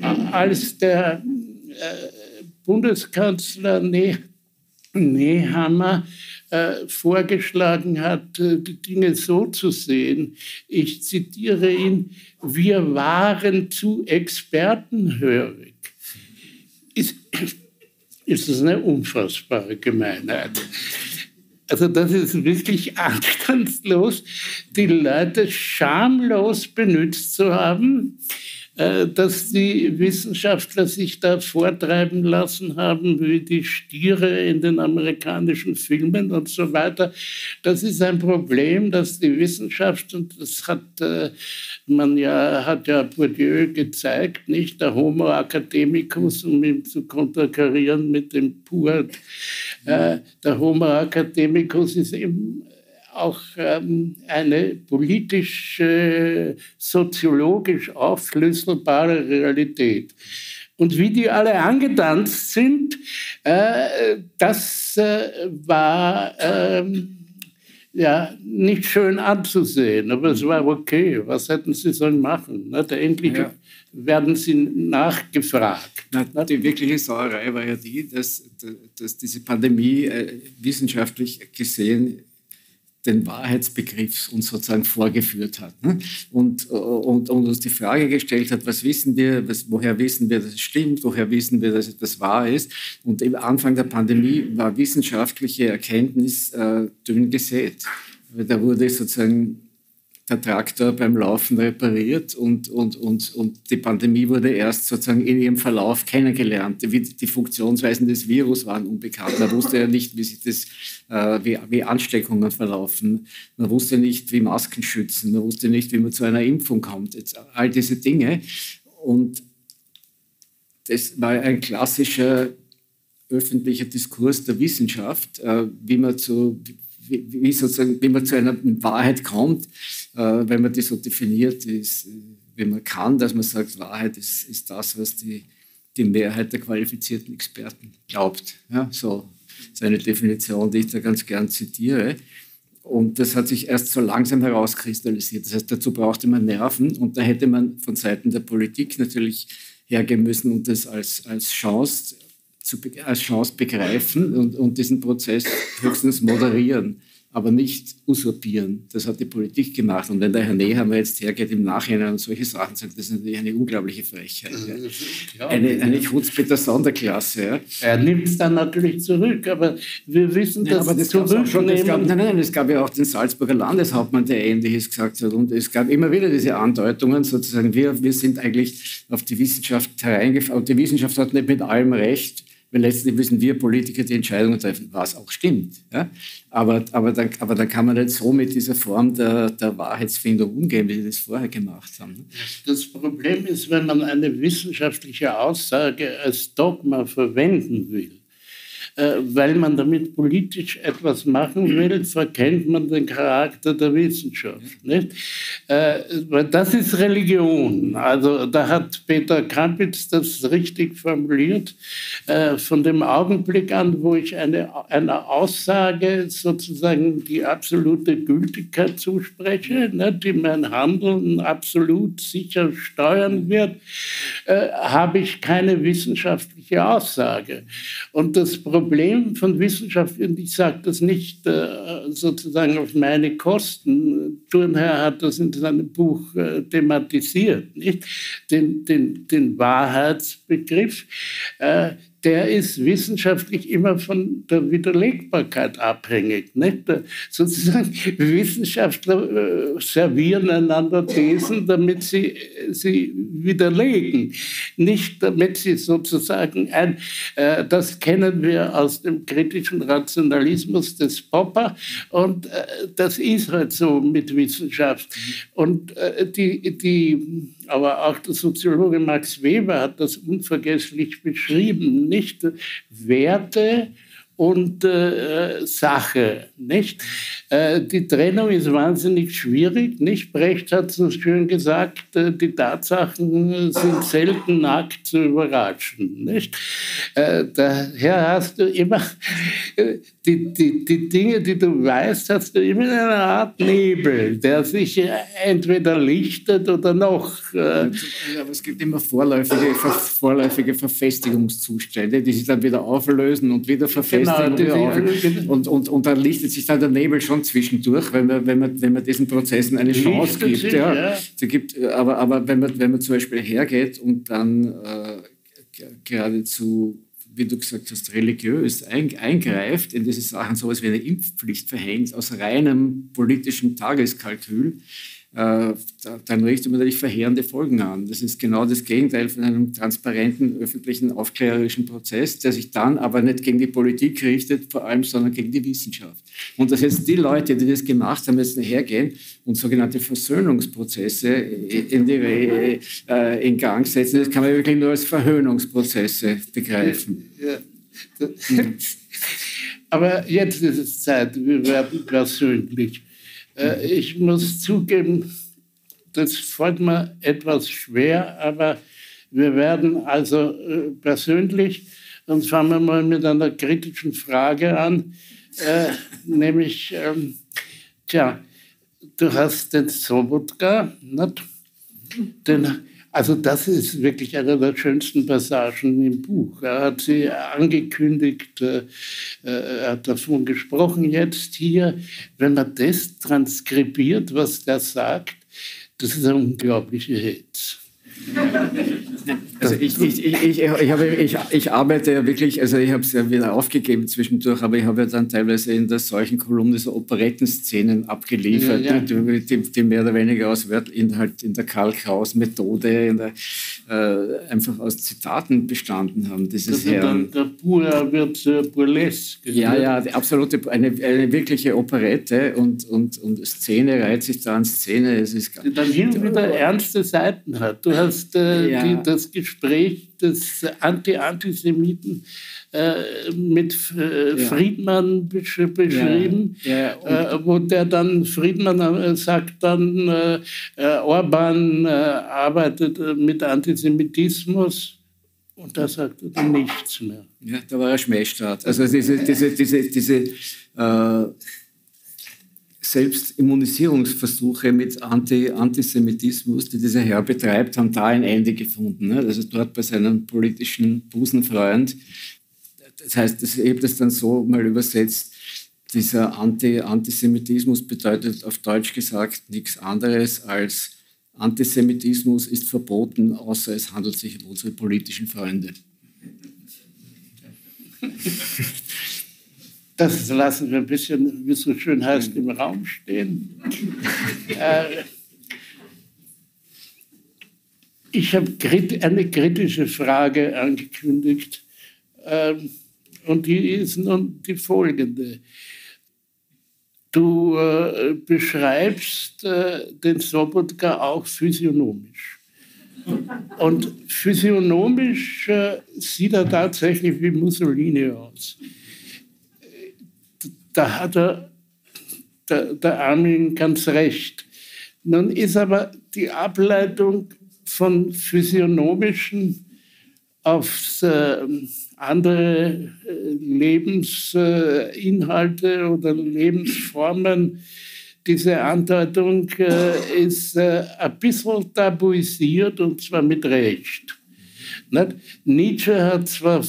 Als der äh, Bundeskanzler ne Nehammer äh, vorgeschlagen hat, äh, die Dinge so zu sehen. Ich zitiere ihn, wir waren zu expertenhörig. Ist, ist es eine unfassbare Gemeinheit. Also das ist wirklich anstandslos, die Leute schamlos benutzt zu haben dass die Wissenschaftler sich da vortreiben lassen haben, wie die Stiere in den amerikanischen Filmen und so weiter. Das ist ein Problem, dass die Wissenschaft, und das hat äh, man ja, hat ja Bourdieu gezeigt, nicht der Homo academicus, um ihn zu konterkarieren mit dem Pur. Äh, der Homo academicus ist eben auch ähm, eine politisch, äh, soziologisch aufschlüsselbare Realität. Und wie die alle angetanzt sind, äh, das äh, war ähm, ja nicht schön anzusehen, aber es war okay. Was hätten sie sollen machen? Nicht? Endlich ja. werden sie nachgefragt. Na, die wirkliche Sauerei war ja die, dass, dass diese Pandemie äh, wissenschaftlich gesehen den Wahrheitsbegriff uns sozusagen vorgeführt hat ne? und, und, und, uns die Frage gestellt hat, was wissen wir, was, woher wissen wir, dass es stimmt, woher wissen wir, dass etwas wahr ist. Und im Anfang der Pandemie war wissenschaftliche Erkenntnis äh, dünn gesät. Da wurde sozusagen der Traktor beim Laufen repariert und, und, und, und die Pandemie wurde erst sozusagen in ihrem Verlauf kennengelernt. Die, die Funktionsweisen des Virus waren unbekannt. Man wusste ja nicht, wie sich das, äh, wie, wie Ansteckungen verlaufen. Man wusste nicht, wie Masken schützen. Man wusste nicht, wie man zu einer Impfung kommt. Jetzt, all diese Dinge. Und das war ein klassischer öffentlicher Diskurs der Wissenschaft, äh, wie man zu wie, wie, sozusagen, wie man zu einer Wahrheit kommt, wenn man die so definiert, ist, wie man kann, dass man sagt, Wahrheit ist, ist das, was die, die Mehrheit der qualifizierten Experten glaubt. Ja, so ist eine Definition, die ich da ganz gern zitiere. Und das hat sich erst so langsam herauskristallisiert. Das heißt, dazu brauchte man Nerven und da hätte man von Seiten der Politik natürlich hergehen müssen und das als, als Chance zu, als Chance begreifen und, und diesen Prozess höchstens moderieren aber nicht usurpieren. Das hat die Politik gemacht. Und wenn der Herr Nehammer jetzt hergeht im Nachhinein und solche Sachen sagt, das ist natürlich eine unglaubliche Frechheit. Ja. Eine, eine Kurzbitter Sonderklasse. Ja. Er nimmt es dann natürlich zurück, aber wir wissen, dass ja, aber das zurücknehmen... Schon, das gab, nein, nein, es gab ja auch den Salzburger Landeshauptmann, der Ähnliches gesagt hat. Und es gab immer wieder diese Andeutungen, sozusagen, wir, wir sind eigentlich auf die Wissenschaft hereingefallen. Und die Wissenschaft hat nicht mit allem recht weil letztlich müssen wir Politiker die Entscheidungen treffen, was auch stimmt. Ja? Aber, aber, dann, aber dann kann man nicht so mit dieser Form der, der Wahrheitsfindung umgehen, wie Sie das vorher gemacht haben. Ne? Das Problem ist, wenn man eine wissenschaftliche Aussage als Dogma verwenden will, weil man damit politisch etwas machen will, verkennt man den Charakter der Wissenschaft. Nicht? Äh, das ist Religion. Also da hat Peter Kampitz das richtig formuliert. Äh, von dem Augenblick an, wo ich eine, einer Aussage sozusagen die absolute Gültigkeit zuspreche, die mein Handeln absolut sicher steuern wird, habe ich keine wissenschaftliche Aussage. Und das Problem Problem von Wissenschaft, und ich sage das nicht äh, sozusagen auf meine Kosten, Thurnherr hat das in seinem Buch äh, thematisiert, nicht? Den, den, den Wahrheitsbegriff. Äh, der ist wissenschaftlich immer von der Widerlegbarkeit abhängig. Nicht? Sozusagen Wissenschaftler äh, servieren einander Thesen, damit sie sie widerlegen, nicht damit sie sozusagen ein, äh, das kennen wir aus dem kritischen Rationalismus des Popper und äh, das ist halt so mit Wissenschaft. Und äh, die, die aber auch der Soziologe Max Weber hat das unvergesslich beschrieben, nicht? Werte und äh, Sache. Nicht? Äh, die Trennung ist wahnsinnig schwierig. Nicht? Brecht hat so schön gesagt, äh, die Tatsachen sind selten nackt zu überraschen. Nicht? Äh, daher hast du immer äh, die, die, die Dinge, die du weißt, hast du immer in einer Art Nebel, der sich entweder lichtet oder noch. Äh, aber es gibt immer vorläufige, vorläufige Verfestigungszustände, die sich dann wieder auflösen und wieder verfestigen genau, und, und, und, und dann lichtet sich dann der Nebel schon zwischendurch, wenn man, wenn man, wenn man diesen Prozessen eine Chance gibt. Sich, ja. ja. Gibt, aber aber wenn, man, wenn man zum Beispiel hergeht und dann äh, geradezu wie du gesagt hast, religiös eingreift in diese Sachen, sowas wie eine Impfpflicht verhängt, aus reinem politischem Tageskalkül, äh, dann richtet man natürlich verheerende Folgen an. Das ist genau das Gegenteil von einem transparenten öffentlichen aufklärerischen Prozess, der sich dann aber nicht gegen die Politik richtet, vor allem, sondern gegen die Wissenschaft. Und dass jetzt die Leute, die das gemacht haben, jetzt hergehen und sogenannte Versöhnungsprozesse in, die, äh, in Gang setzen, das kann man wirklich nur als Verhöhnungsprozesse begreifen. Ja. Aber jetzt ist es Zeit, wir werden persönlich. Äh, ich muss zugeben, das fällt mir etwas schwer, aber wir werden also äh, persönlich, und fangen wir mal mit einer kritischen Frage an, äh, nämlich, ähm, tja, du hast den Sobotka, nicht? den also das ist wirklich eine der schönsten Passagen im Buch. Er hat sie angekündigt, äh, äh, er hat davon gesprochen jetzt hier. Wenn man das transkribiert, was der sagt, das ist ein unglaublicher Hit. Also ich, ich, ich, ich, habe, ich, ich arbeite ja wirklich, also ich habe es ja wieder aufgegeben zwischendurch, aber ich habe ja dann teilweise in der solchen Kolumne so Operettenszenen abgeliefert, ja, ja. Die, die, die, mehr oder weniger aus Inhalt in der Karl Kraus Methode, der äh, einfach aus Zitaten bestanden haben. Dieses also Herrn. Der, der Pura wird äh, burlesque. Ja, ja, die absolute, eine, eine wirkliche Operette und, und, und Szene reiht sich da an Szene. Es ist die dann hin und wieder ernste Seiten hat. Du hast äh, ja. die, das Gespräch des Anti-Antisemiten äh, mit äh, Friedmann besch beschrieben, ja. Ja, äh, wo der dann, Friedmann äh, sagt dann, äh, Orban arbeitet mit Antisemitismus. Und da sagt er dann nichts mehr. Ja, da war er Schmähstaat. Also diese, diese, diese, diese äh, Selbstimmunisierungsversuche mit Anti Antisemitismus, die dieser Herr betreibt, haben da ein Ende gefunden. Ne? Also dort bei seinem politischen Busenfreund das heißt, ich habe das dann so mal übersetzt, dieser Anti Antisemitismus bedeutet auf Deutsch gesagt nichts anderes als Antisemitismus ist verboten, außer es handelt sich um unsere politischen Freunde. Das lassen wir ein bisschen, wie es so schön heißt, im Raum stehen. äh, ich habe eine kritische Frage angekündigt. Ähm, und die ist nun die folgende. Du äh, beschreibst äh, den Sobotka auch physiognomisch. Und physiognomisch äh, sieht er tatsächlich wie Mussolini aus. Da hat er der, der Armin ganz recht. Nun ist aber die Ableitung von physiognomischen aufs äh, andere äh, Lebensinhalte oder Lebensformen. Diese Andeutung äh, ist äh, ein bisschen tabuisiert und zwar mit Recht. Nietzsche hat zwar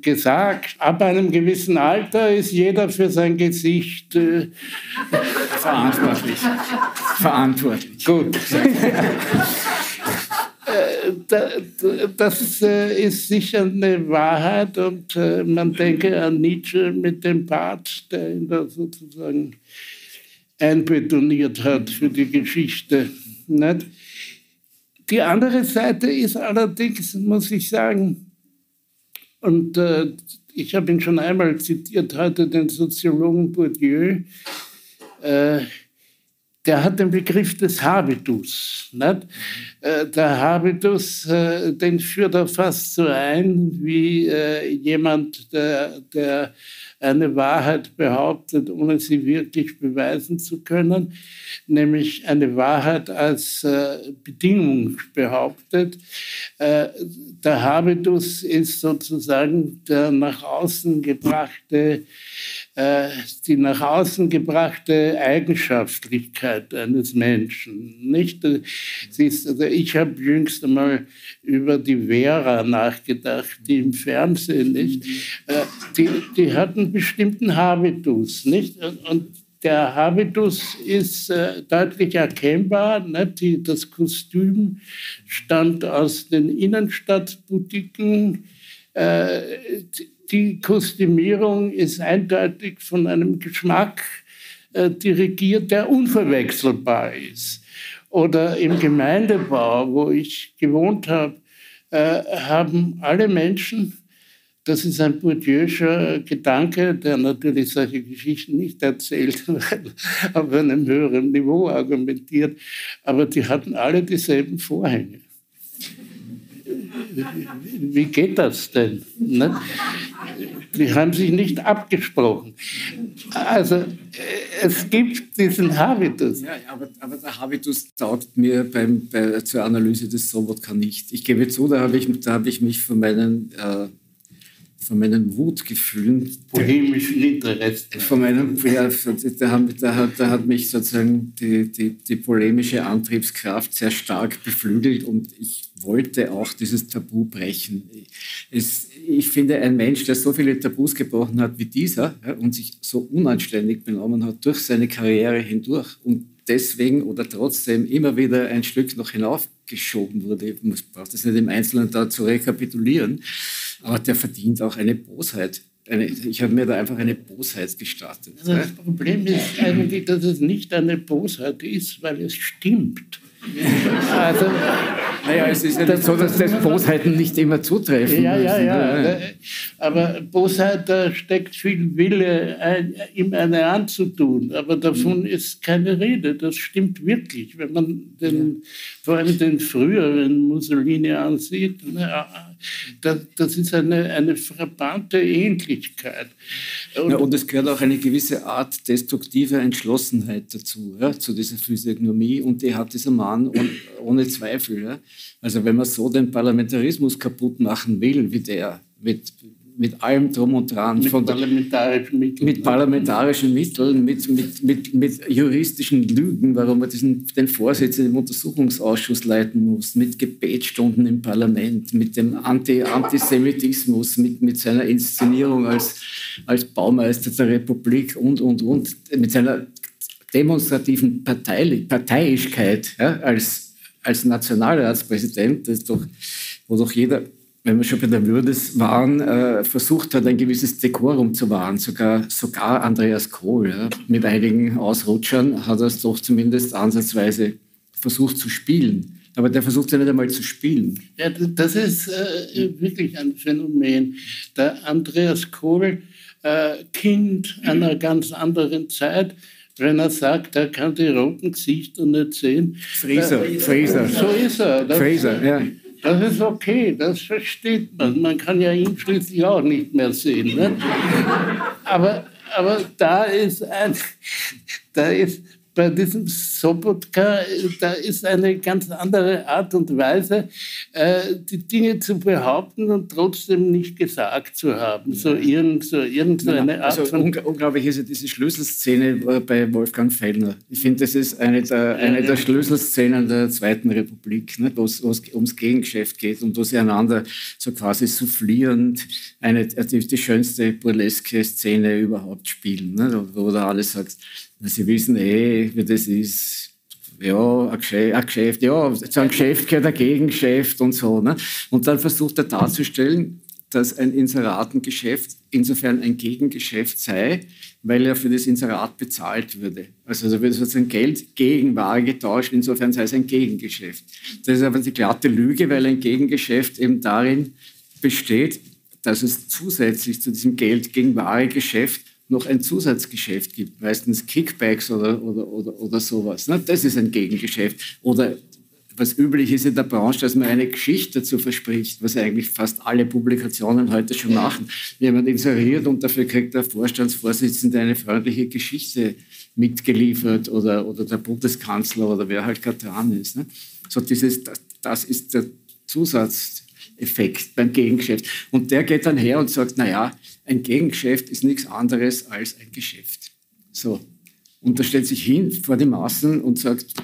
gesagt, ab einem gewissen Alter ist jeder für sein Gesicht verantwortlich. Verantwortlich. Gut. das äh, ist sicher eine Wahrheit und äh, man denke an Nietzsche mit dem Part, der ihn da sozusagen einbetoniert hat für die Geschichte. Nicht? Die andere Seite ist allerdings, muss ich sagen, und äh, ich habe ihn schon einmal zitiert heute, den Soziologen Bourdieu, äh, der hat den Begriff des Habitus. Nicht? Äh, der Habitus, äh, den führt er fast so ein wie äh, jemand, der, der eine Wahrheit behauptet, ohne sie wirklich beweisen zu können, nämlich eine Wahrheit als Bedingung behauptet. Der Habitus ist sozusagen der nach außen gebrachte die nach außen gebrachte Eigenschaftlichkeit eines Menschen. Nicht? Ist, also ich habe jüngst einmal über die Vera nachgedacht, die im Fernsehen nicht. Äh, die, die hat einen bestimmten Habitus, nicht? Und der Habitus ist äh, deutlich erkennbar. Nicht? Die, das Kostüm stammt aus den Innenstadtboutiquen. Äh, die Kostümierung ist eindeutig von einem Geschmack äh, dirigiert, der unverwechselbar ist. Oder im Gemeindebau, wo ich gewohnt habe, äh, haben alle Menschen, das ist ein Bourdieu'scher Gedanke, der natürlich solche Geschichten nicht erzählt, weil auf einem höheren Niveau argumentiert, aber die hatten alle dieselben Vorhänge wie geht das denn? Ne? Die haben sich nicht abgesprochen. Also äh, es gibt diesen Habitus. Ja, aber, aber der Habitus taugt mir beim, bei, zur Analyse des Sobotka nicht. Ich gebe zu, da habe ich, hab ich mich von meinen äh, von meinen Wutgefühlen. Bohemischen Interessen. Von meinem, ja, da, hat, da, hat, da hat mich sozusagen die, die, die polemische Antriebskraft sehr stark beflügelt und ich wollte auch dieses Tabu brechen. Es, ich finde, ein Mensch, der so viele Tabus gebrochen hat wie dieser ja, und sich so unanständig benommen hat durch seine Karriere hindurch und deswegen oder trotzdem immer wieder ein Stück noch hinaufgeschoben wurde, man braucht das nicht im Einzelnen da zu rekapitulieren, aber der verdient auch eine Bosheit. Eine, ich habe mir da einfach eine Bosheit gestartet. Das Problem ist eigentlich, dass es nicht eine Bosheit ist, weil es stimmt. Also, naja, es ist ja nicht so, dass das Bosheiten nicht immer zutreffen. Ja, ja, ja. Ne? Aber Bosheit, da steckt viel Wille, ihm eine anzutun. Aber davon ist keine Rede. Das stimmt wirklich. Wenn man den, vor allem den früheren Mussolini ansieht, das, das ist eine, eine frappante Ähnlichkeit. Und, ja, und, es gehört auch eine gewisse Art destruktiver Entschlossenheit dazu, ja, zu dieser Physiognomie. Und die hat dieser Mann ohne, ohne Zweifel. Ja. Also wenn man so den Parlamentarismus kaputt machen will, wie der, mit, mit allem drum und dran. Mit parlamentarischen Mitteln. Mit parlamentarischen Mitteln, mit, mit, mit, juristischen Lügen, warum man diesen, den Vorsitz im Untersuchungsausschuss leiten muss, mit Gebetsstunden im Parlament, mit dem Anti Antisemitismus, mit, mit seiner Inszenierung als, als Baumeister der Republik und, und, und, mit seiner demonstrativen Partei, Parteiischkeit ja, als, als Nationalratspräsident, das doch, wo doch jeder wenn wir schon bei der Würde waren, äh, versucht hat, ein gewisses Dekorum zu wahren. Sogar, sogar Andreas Kohl, ja, mit einigen Ausrutschern, hat er es doch zumindest ansatzweise versucht zu spielen. Aber der versucht ja nicht einmal zu spielen. Ja, das ist äh, wirklich ein Phänomen. Der Andreas Kohl, äh, Kind einer ganz anderen Zeit, wenn er sagt, er kann die roten Gesichter nicht sehen. Fraser, Fraser. So ist er. Das, Fraser, ja. Das ist okay, das versteht man. Man kann ja ihn schließlich auch nicht mehr sehen. Ne? Aber, aber da ist ein, da ist bei diesem Sobotka, da ist eine ganz andere Art und Weise, äh, die Dinge zu behaupten und trotzdem nicht gesagt zu haben. So, irgend, so irgendeine Art also, von... Unglaublich ist ja diese Schlüsselszene äh, bei Wolfgang Fellner. Ich finde, das ist eine der, eine der Schlüsselszenen der Zweiten Republik, ne, wo es ums Gegengeschäft geht und wo sie einander so quasi soufflierend eine, die, die schönste burleske Szene überhaupt spielen, ne, wo da alles sagt, Sie wissen eh, wie das ist. Ja, ein Geschäft, ein Geschäft ja, zu einem Geschäft gehört ein Gegengeschäft und so. Ne? Und dann versucht er darzustellen, dass ein Inseratengeschäft insofern ein Gegengeschäft sei, weil er für das Inserat bezahlt würde. Also da würde sozusagen Geld gegen Ware getauscht, insofern sei es ein Gegengeschäft. Das ist aber die glatte Lüge, weil ein Gegengeschäft eben darin besteht, dass es zusätzlich zu diesem Geld gegen Ware Geschäft noch ein Zusatzgeschäft gibt, meistens Kickbacks oder, oder, oder, oder sowas. Ne? Das ist ein Gegengeschäft. Oder was üblich ist in der Branche, dass man eine Geschichte dazu verspricht, was eigentlich fast alle Publikationen heute schon machen. Jemand inseriert und dafür kriegt der Vorstandsvorsitzende eine freundliche Geschichte mitgeliefert oder, oder der Bundeskanzler oder wer halt gerade dran ist. Ne? So dieses, das, das ist der Zusatzeffekt beim Gegengeschäft. Und der geht dann her und sagt, naja, ein Gegengeschäft ist nichts anderes als ein Geschäft. So. Und da stellt sich hin vor die Massen und sagt,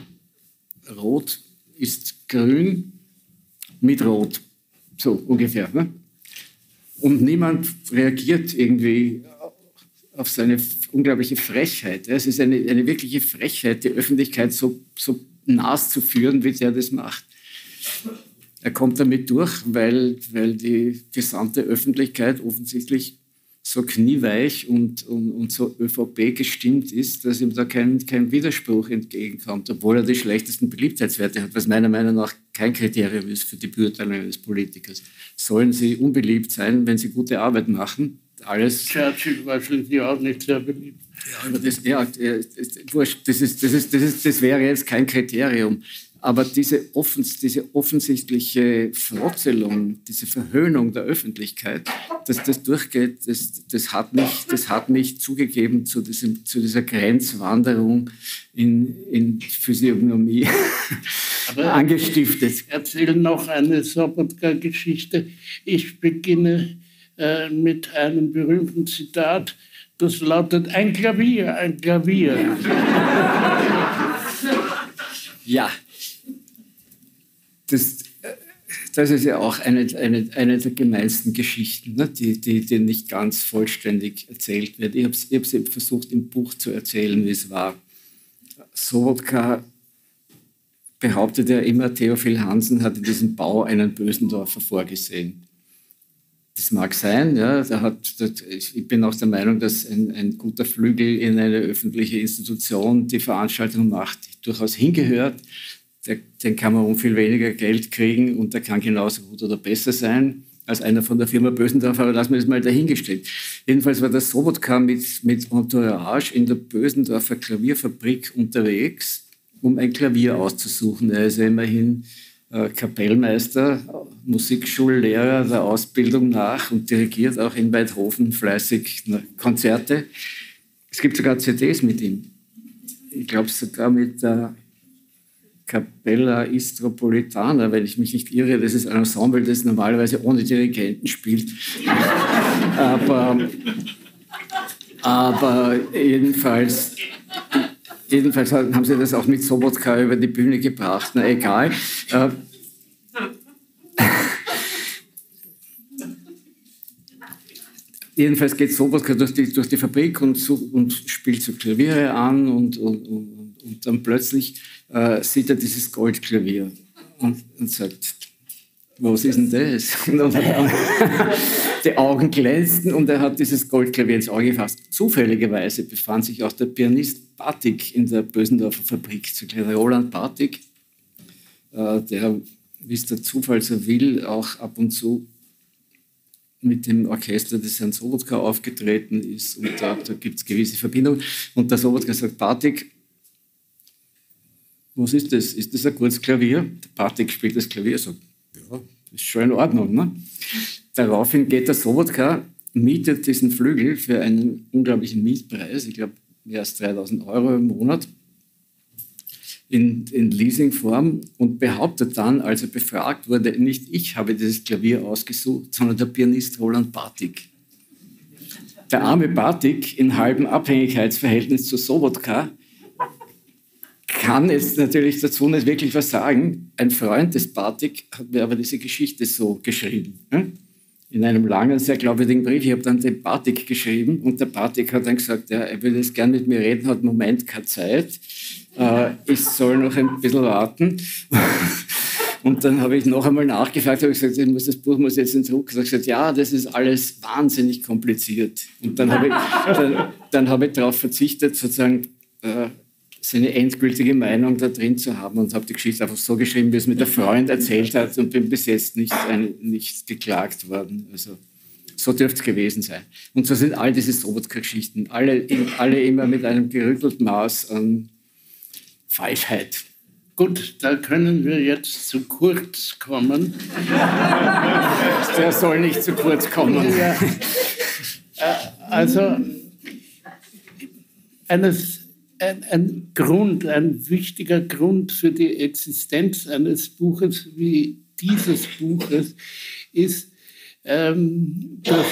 Rot ist grün mit Rot. So ungefähr. Ne? Und niemand reagiert irgendwie auf seine unglaubliche Frechheit. Es ist eine, eine wirkliche Frechheit, die Öffentlichkeit so, so nass zu führen, wie der das macht. Er kommt damit durch, weil, weil die gesamte Öffentlichkeit offensichtlich so knieweich und, und, und so ÖVP gestimmt ist, dass ihm da kein, kein Widerspruch entgegenkommt, obwohl er die schlechtesten Beliebtheitswerte hat, was meiner Meinung nach kein Kriterium ist für die Beurteilung eines Politikers. Sollen sie unbeliebt sein, wenn sie gute Arbeit machen? Alles. Churchill war schließlich auch nicht sehr beliebt. Ja, aber das, ja, das, das, ist, das, ist, das, ist, das wäre jetzt kein Kriterium. Aber diese, offens diese offensichtliche Frotzelung, diese Verhöhnung der Öffentlichkeit, dass das durchgeht, das, das, hat, mich, das hat mich zugegeben zu, diesem, zu dieser Grenzwanderung in, in Physiognomie angestiftet. Erzähl noch eine Sobotka-Geschichte. Ich beginne äh, mit einem berühmten Zitat, das lautet, ein Klavier, ein Klavier. Ja, das, das ist ja auch eine, eine, eine der gemeinsten Geschichten, ne, die, die, die nicht ganz vollständig erzählt wird. Ich habe es hab versucht, im Buch zu erzählen, wie es war. Sobotka behauptet ja immer, Theophil Hansen hat in diesem Bau einen Bösendorfer vorgesehen. Das mag sein, ja. Der hat, ich bin auch der Meinung, dass ein, ein guter Flügel in eine öffentliche Institution, die Veranstaltung macht, durchaus hingehört der, den kann man um viel weniger Geld kriegen und der kann genauso gut oder besser sein als einer von der Firma Bösendorf, aber lassen wir das mal dahingestellt. Jedenfalls war der Sobotka mit, mit Entourage in der Bösendorfer Klavierfabrik unterwegs, um ein Klavier auszusuchen. Er ist ja immerhin äh, Kapellmeister, Musikschullehrer der Ausbildung nach und dirigiert auch in Weidhofen fleißig Konzerte. Es gibt sogar CDs mit ihm. Ich glaube sogar mit der Capella Istropolitana, wenn ich mich nicht irre. Das ist ein Ensemble, das normalerweise ohne Dirigenten spielt. aber, aber jedenfalls, jedenfalls haben sie das auch mit Sobotka über die Bühne gebracht. Na egal. Äh, jedenfalls geht Sobotka durch die, durch die Fabrik und, und spielt so Klaviere an und, und, und, und dann plötzlich äh, sieht er dieses Goldklavier und, und sagt, was ist denn das? Und die Augen glänzten und er hat dieses Goldklavier ins Auge gefasst. Zufälligerweise befand sich auch der Pianist Bartik in der Bösendorfer Fabrik zu Roland Bartik, äh, der, wie es der Zufall so will, auch ab und zu mit dem Orchester des Herrn Sobotka aufgetreten ist und da, da gibt es gewisse Verbindungen. Und der Sobotka sagt, Bartik, was ist das? Ist das ein gutes Klavier? Der Patrick spielt das Klavier, sagt, ja, ist schon in Ordnung. Ne? Daraufhin geht der Sobotka, mietet diesen Flügel für einen unglaublichen Mietpreis, ich glaube mehr als 3000 Euro im Monat, in, in Leasingform und behauptet dann, als er befragt wurde, nicht ich habe dieses Klavier ausgesucht, sondern der Pianist Roland Bartik. Der arme Bartik in halbem Abhängigkeitsverhältnis zu Sobotka kann jetzt natürlich dazu nicht wirklich was sagen. Ein Freund des Bartik hat mir aber diese Geschichte so geschrieben. In einem langen, sehr glaubwürdigen Brief. Ich habe dann den Bartik geschrieben und der Bartik hat dann gesagt, ja, er würde jetzt gern mit mir reden, hat im Moment keine Zeit. Äh, ich soll noch ein bisschen warten. Und dann habe ich noch einmal nachgefragt, habe gesagt, ich muss, das Buch muss jetzt in Druck. Ich habe gesagt, ja, das ist alles wahnsinnig kompliziert. Und dann habe ich, dann, dann habe ich darauf verzichtet, sozusagen äh, seine endgültige Meinung da drin zu haben und habe die Geschichte einfach so geschrieben, wie es mir der Freund erzählt hat und bin bis jetzt nicht, nicht geklagt worden. Also so dürfte es gewesen sein. Und so sind all diese Sobotka-Geschichten, alle, alle immer mit einem gerüttelten Maß an Falschheit. Gut, da können wir jetzt zu kurz kommen. Der soll nicht zu kurz kommen. Ja. Äh, also, eines ein, ein Grund, ein wichtiger Grund für die Existenz eines Buches wie dieses Buches ist, ähm, dass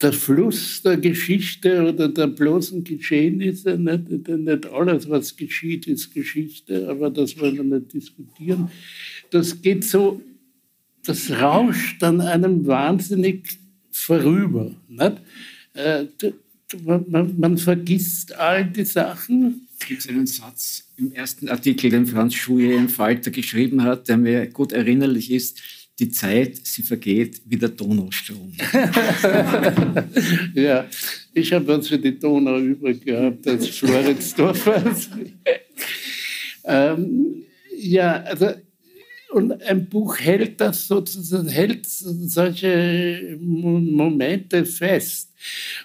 der Fluss der Geschichte oder der bloßen Geschehnisse, nicht, nicht alles, was geschieht, ist Geschichte, aber das wollen wir nicht diskutieren. Das geht so, das rauscht an einem wahnsinnig vorüber. Nicht? Äh, man, man, vergisst all die Sachen. Es gibt einen Satz im ersten Artikel, den Franz Schuye im Falter geschrieben hat, der mir gut erinnerlich ist. Die Zeit, sie vergeht wie der Donaustrom. ja, ich habe was für die Donau übergehabt als Floridsdorfer. ähm, ja, also und ein Buch hält das sozusagen, hält solche Momente fest.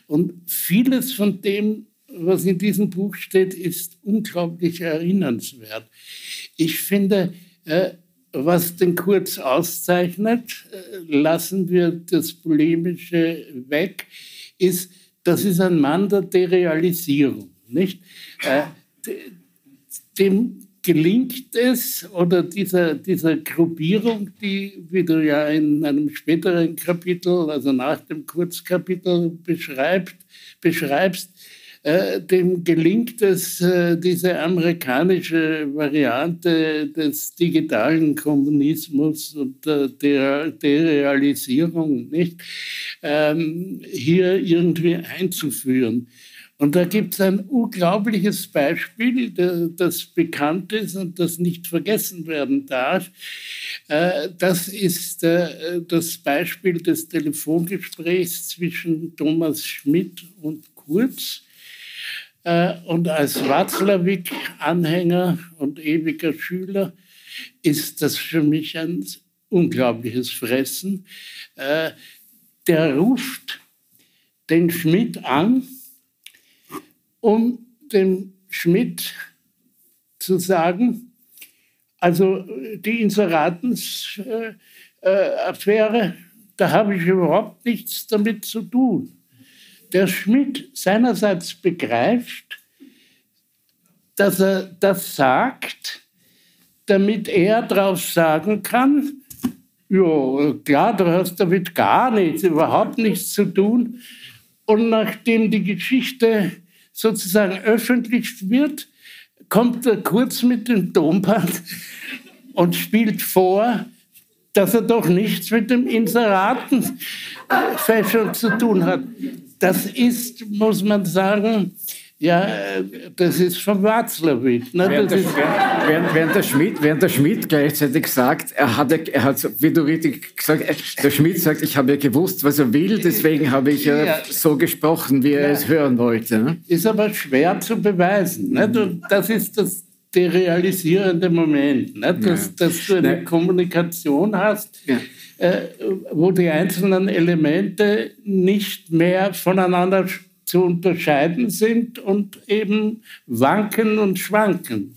Und vieles von dem, was in diesem Buch steht, ist unglaublich erinnernswert. Ich finde, äh, was den Kurz auszeichnet, äh, lassen wir das Polemische weg, ist, das ist ein Mann der Derealisierung. Nicht? Äh, dem gelingt es oder dieser, dieser Gruppierung, die, wie du ja in einem späteren Kapitel, also nach dem Kurzkapitel beschreibt, beschreibst, äh, dem gelingt es, äh, diese amerikanische Variante des digitalen Kommunismus und der Derealisierung nicht, ähm, hier irgendwie einzuführen. Und da gibt es ein unglaubliches Beispiel, das bekannt ist und das nicht vergessen werden darf. Äh, das ist äh, das Beispiel des Telefongesprächs zwischen Thomas Schmidt und Kurz. Äh, und als Watzlawick-Anhänger und ewiger Schüler ist das für mich ein unglaubliches Fressen. Der ruft den Schmidt an, um dem Schmidt zu sagen, also die Inseratens-Affäre, äh, da habe ich überhaupt nichts damit zu tun. Der Schmidt seinerseits begreift, dass er das sagt, damit er darauf sagen kann, ja, klar, du hast damit gar nichts, überhaupt nichts zu tun. Und nachdem die Geschichte sozusagen öffentlich wird, kommt er kurz mit dem Tonband und spielt vor, dass er doch nichts mit dem Inseratenfashion zu tun hat. Das ist, muss man sagen, ja, das ist von Watzlawick. Ne? Während, der, während, während, der Schmidt, während der Schmidt gleichzeitig sagt, er hat, er hat, wie du richtig gesagt der Schmidt sagt, ich habe ja gewusst, was er will, deswegen habe ich ja, ja so gesprochen, wie er ja. es hören wollte. Ne? Ist aber schwer zu beweisen. Ne? Das ist das der realisierende Moment, ne? dass, ja. dass du eine Kommunikation hast, äh, wo die einzelnen Elemente nicht mehr voneinander zu unterscheiden sind und eben wanken und schwanken.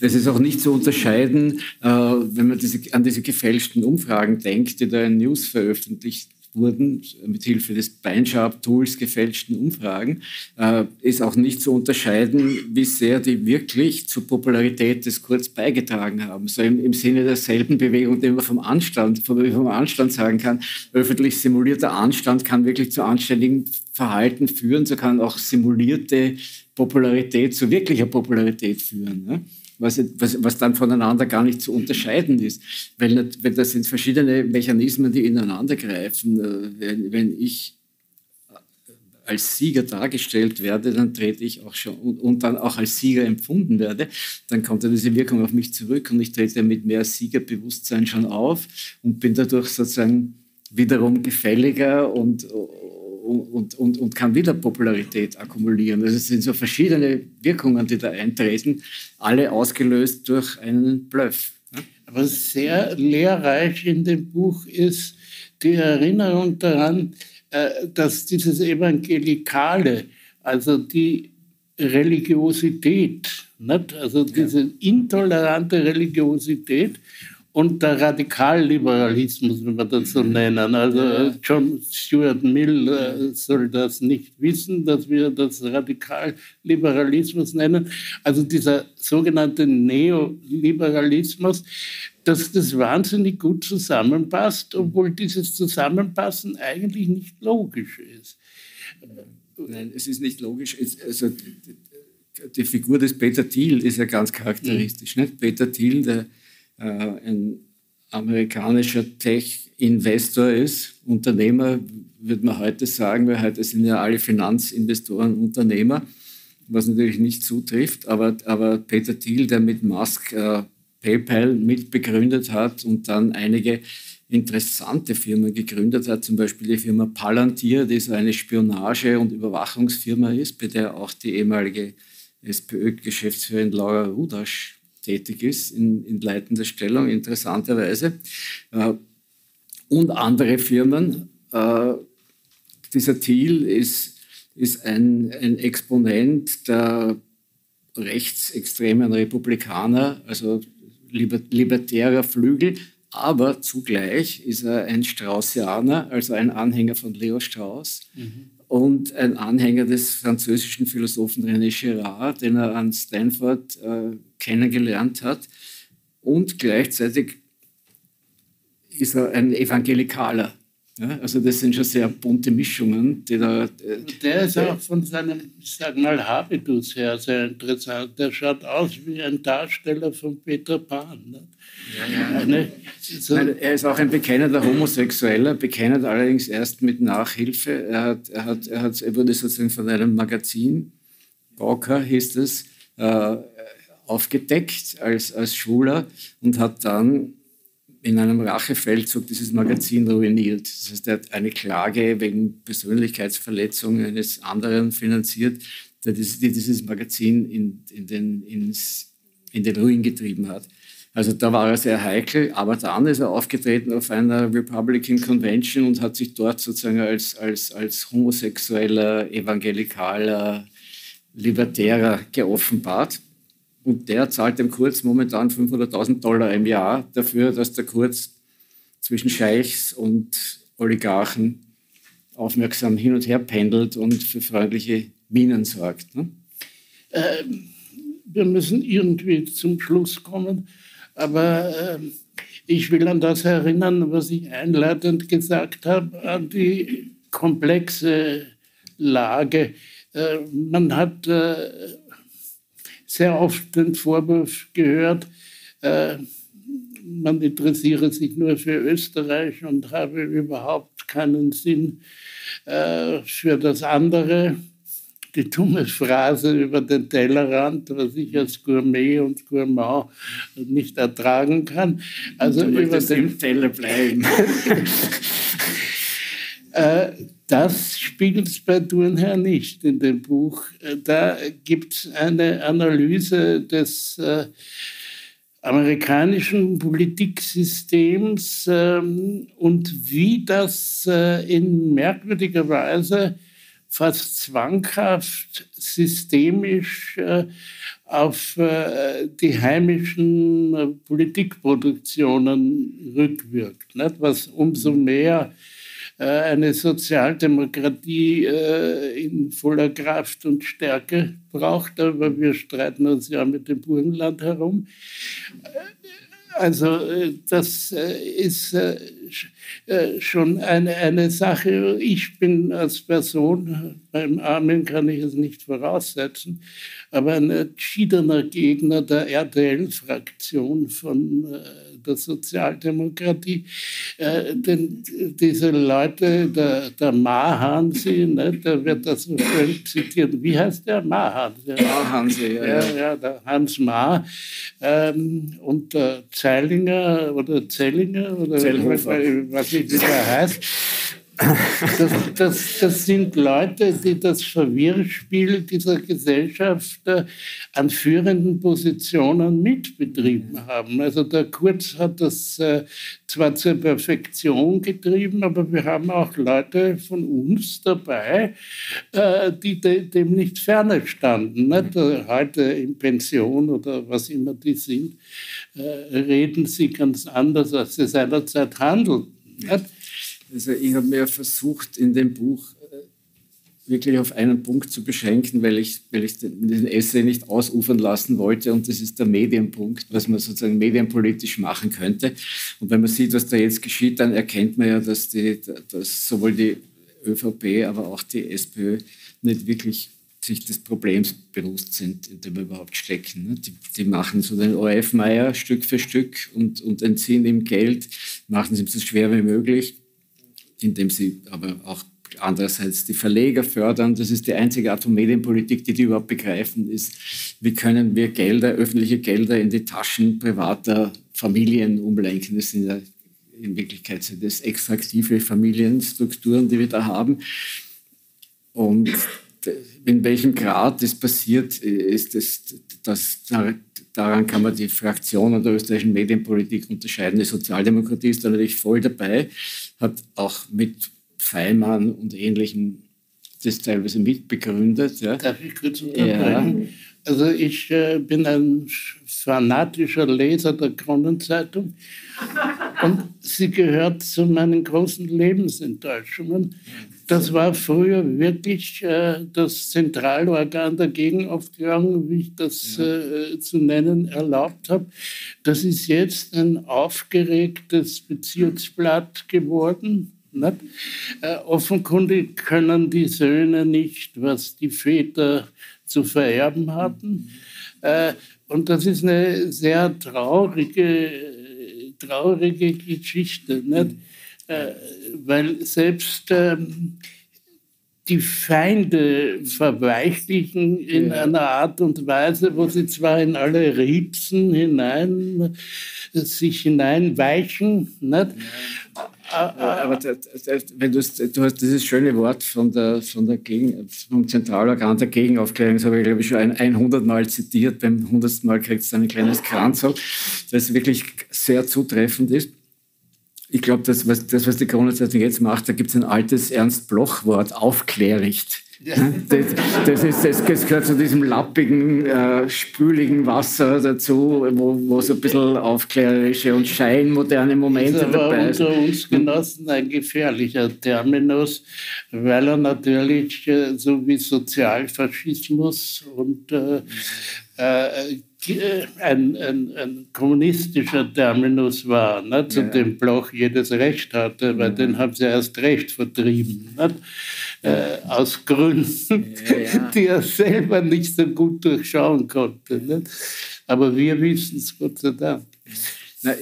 Das ist auch nicht zu unterscheiden, äh, wenn man diese, an diese gefälschten Umfragen denkt, die da in News veröffentlicht wurden, mit Hilfe des Beinsharp-Tools gefälschten Umfragen, äh, ist auch nicht zu unterscheiden, wie sehr die wirklich zur Popularität des Kurz beigetragen haben. So im, im Sinne derselben Bewegung, die man vom Anstand, vom, vom Anstand sagen kann, öffentlich simulierter Anstand kann wirklich zu anständigem Verhalten führen, so kann auch simulierte Popularität zu wirklicher Popularität führen. Ne? Was, was, was dann voneinander gar nicht zu unterscheiden ist. Weil, weil das sind verschiedene Mechanismen, die ineinander greifen. Äh, wenn, wenn ich äh, als Sieger dargestellt werde, dann trete ich auch schon und, und, dann auch als Sieger empfunden werde, dann kommt dann diese Wirkung auf mich zurück und ich trete mit mehr Siegerbewusstsein schon auf und bin dadurch sozusagen wiederum gefälliger und, und, und, und kann wieder Popularität akkumulieren. Also es sind so verschiedene Wirkungen, die da eintreten, alle ausgelöst durch einen Bluff. Was sehr lehrreich in dem Buch ist, die Erinnerung daran, äh, dass dieses Evangelikale, also die Religiosität, also diese intolerante Religiosität und der Radikalliberalismus, wenn wir das so nennen. Also John Stuart Mill äh, soll das nicht wissen, dass wir das Radikalliberalismus nennen. Also dieser sogenannte Neoliberalismus, dass das wahnsinnig gut zusammenpasst, obwohl dieses Zusammenpassen eigentlich nicht logisch ist. Nein, es ist nicht logisch. Es, also, die Figur des Peter Thiel ist ja ganz charakteristisch. Mhm. Nicht? Peter Thiel, der äh, ein amerikanischer Tech-Investor ist, Unternehmer, würde man heute sagen, weil heute sind ja alle Finanzinvestoren Unternehmer, was natürlich nicht zutrifft. Aber, aber Peter Thiel, der mit Musk äh, PayPal mitbegründet hat und dann einige interessante Firmen gegründet hat, zum Beispiel die Firma Palantir, die so eine Spionage- und Überwachungsfirma ist, bei der auch die ehemalige SPÖ-Geschäftsführerin Laura Rudasch tätig ist in, in leitender Stellung, interessanterweise. Äh, und andere Firmen. Äh, dieser Thiel ist, ist ein, ein Exponent der rechtsextremen Republikaner, also libertärer Flügel, aber zugleich ist er ein Straussianer, also ein Anhänger von Leo Strauss. Mhm und ein Anhänger des französischen Philosophen René Girard, den er an Stanford äh, kennengelernt hat. Und gleichzeitig ist er ein Evangelikaler. Ja, also das sind schon sehr bunte Mischungen, die da. Äh, der ist auch von seinem, ich sag mal, Habitus her sehr interessant. Der schaut aus wie ein Darsteller von Peter Pan. Ne? Ja, ja. Eine, so Nein, er ist auch ein bekennender Homosexueller, bekennend allerdings erst mit Nachhilfe. Er, hat, er, hat, er, hat, er wurde sozusagen von einem Magazin, Gawker hieß es, äh, aufgedeckt als, als Schwuler und hat dann in einem Rachefeldzug dieses Magazin ruiniert. Das heißt, er hat eine Klage wegen Persönlichkeitsverletzung eines anderen finanziert, die dieses Magazin in, in, den, ins, in den Ruin getrieben hat. Also da war er sehr heikel, aber dann ist er aufgetreten auf einer Republican Convention und hat sich dort sozusagen als, als, als homosexueller, evangelikaler, libertärer geoffenbart. Und der zahlt dem Kurz momentan 500.000 Dollar im Jahr dafür, dass der Kurz zwischen Scheichs und Oligarchen aufmerksam hin und her pendelt und für freundliche Minen sorgt. Ne? Ähm, wir müssen irgendwie zum Schluss kommen. Aber äh, ich will an das erinnern, was ich einleitend gesagt habe, an die komplexe Lage. Äh, man hat äh, sehr oft den Vorwurf gehört, äh, man interessiere sich nur für Österreich und habe überhaupt keinen Sinn äh, für das andere die dumme Phrase über den Tellerrand, was ich als Gourmet und Gourmand nicht ertragen kann. Also über den Teller bleiben. Äh, das spielt es bei Thurnherr nicht in dem Buch. Da gibt es eine Analyse des äh, amerikanischen Politiksystems ähm, und wie das äh, in merkwürdiger Weise fast zwanghaft systemisch äh, auf äh, die heimischen äh, Politikproduktionen rückwirkt, nicht? was umso mehr eine Sozialdemokratie äh, in voller Kraft und Stärke braucht, aber wir streiten uns ja mit dem Burgenland herum. Also äh, das äh, ist äh, schon eine, eine Sache. Ich bin als Person, beim Armin kann ich es nicht voraussetzen, aber ein entschiedener Gegner der RTL-Fraktion von der Sozialdemokratie. Äh, denn diese Leute, der, der Mahansi, ne, der wird das so schön zitiert. Wie heißt der? Mahansi. Mahansi, ja, ja. ja, der Hans Ma. Ähm, und der Zeilinger oder Zellinger oder Zellhofer. was ich wieder heißt das, das, das, sind Leute, die das Verwirrspiel dieser Gesellschaft äh, an führenden Positionen mitbetrieben haben. Also der Kurz hat das äh, zwar zur Perfektion getrieben, aber wir haben auch Leute von uns dabei, äh, die de, dem nicht ferne standen. Nicht? Heute in Pension oder was immer die sind, reden sie ganz anders, als sie seinerzeit handelten. Nicht? Also ich habe mir versucht, in dem Buch äh, wirklich auf einen Punkt zu beschränken, weil ich, weil ich den Essay nicht ausufern lassen wollte. Und das ist der Medienpunkt, was man sozusagen medienpolitisch machen könnte. Und wenn man sieht, was da jetzt geschieht, dann erkennt man ja, dass, die, dass sowohl die ÖVP, aber auch die SPÖ nicht wirklich sich des Problems bewusst sind, in dem wir überhaupt stecken. Ne? Die, die machen so den ORF-Meier Stück für Stück und, und entziehen ihm Geld, machen es ihm so schwer wie möglich indem sie aber auch andererseits die Verleger fördern. Das ist die einzige Art von Medienpolitik, die die überhaupt begreifen, ist, wie können wir Gelder, öffentliche Gelder in die Taschen privater Familien umlenken. Das sind ja in Wirklichkeit sind das extraktive Familienstrukturen, die wir da haben. Und in welchem Grad das passiert, ist das, das, daran kann man die Fraktionen der österreichischen Medienpolitik unterscheiden. Die Sozialdemokratie ist da natürlich voll dabei hat auch mit Feimann und Ähnlichen das teilweise mitbegründet. Ja. Darf ich kurz unterbrechen? Ja. Also ich äh, bin ein fanatischer Leser der Kronenzeitung und sie gehört zu meinen großen Lebensenttäuschungen. Das war früher wirklich äh, das Zentralorgan der Gegenaufklärung, wie ich das ja. äh, zu nennen erlaubt habe. Das ist jetzt ein aufgeregtes Bezirksblatt geworden. Äh, offenkundig können die Söhne nicht, was die Väter zu vererben hatten. Äh, und das ist eine sehr traurige, traurige Geschichte. Nicht? Äh, weil selbst ähm, die Feinde verweichlichen in ja. einer Art und Weise, wo sie zwar in alle Ritzen hinein, sich hineinweichen, nicht? Ja. Aber wenn du, du hast dieses schöne Wort von der, von der Gegen, vom Zentralorgan der Gegenaufklärung, das habe ich glaube ich schon 100 Mal zitiert, beim 100. Mal kriegt es ein kleines Kranzel, das wirklich sehr zutreffend ist. Ich glaube, das was, das, was die Corona-Zeitung jetzt macht, da gibt es ein altes Ernst-Bloch-Wort, aufklärigt. Ja. Das, das, ist, das gehört zu diesem lappigen, äh, spüligen Wasser dazu, wo, wo so ein bisschen aufklärerische und scheinmoderne Momente das dabei sind. unter uns Genossen ein gefährlicher Terminus, weil er natürlich äh, so wie Sozialfaschismus und äh, äh ein, ein, ein, kommunistischer Terminus war, ne, zu ja. dem Bloch jedes Recht hatte, weil ja. den haben sie erst recht vertrieben. Ne? äh, aus Gründen, ja, ja. die er selber nicht so gut durchschauen konnte. Ne? Aber wir wissen es, Gott sei Dank. Na,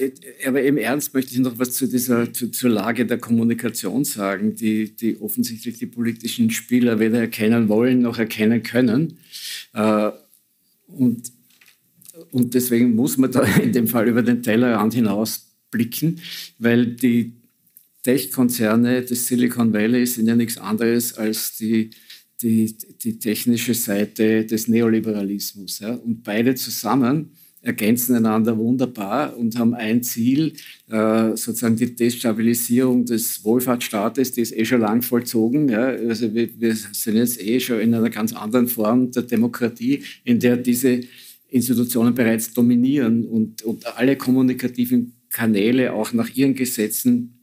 aber im Ernst möchte ich noch was zu dieser, zu, zur Lage der Kommunikation sagen, die, die offensichtlich die politischen Spieler weder erkennen wollen noch erkennen können. Äh, und, und deswegen muss man da in dem Fall über den Tellerrand hinaus blicken, weil die Tech-Konzerne des Silicon Valley sind ja nichts anderes als die, die, die technische Seite des Neoliberalismus. Ja? Und beide zusammen ergänzen einander wunderbar und haben ein Ziel, äh, sozusagen die Destabilisierung des Wohlfahrtsstaates, die ist eh schon lang vollzogen. Also wir sind jetzt eh schon in einer ganz anderen Form der Demokratie, in der diese Institutionen bereits dominieren und, und alle kommunikativen Kanäle auch nach ihren Gesetzen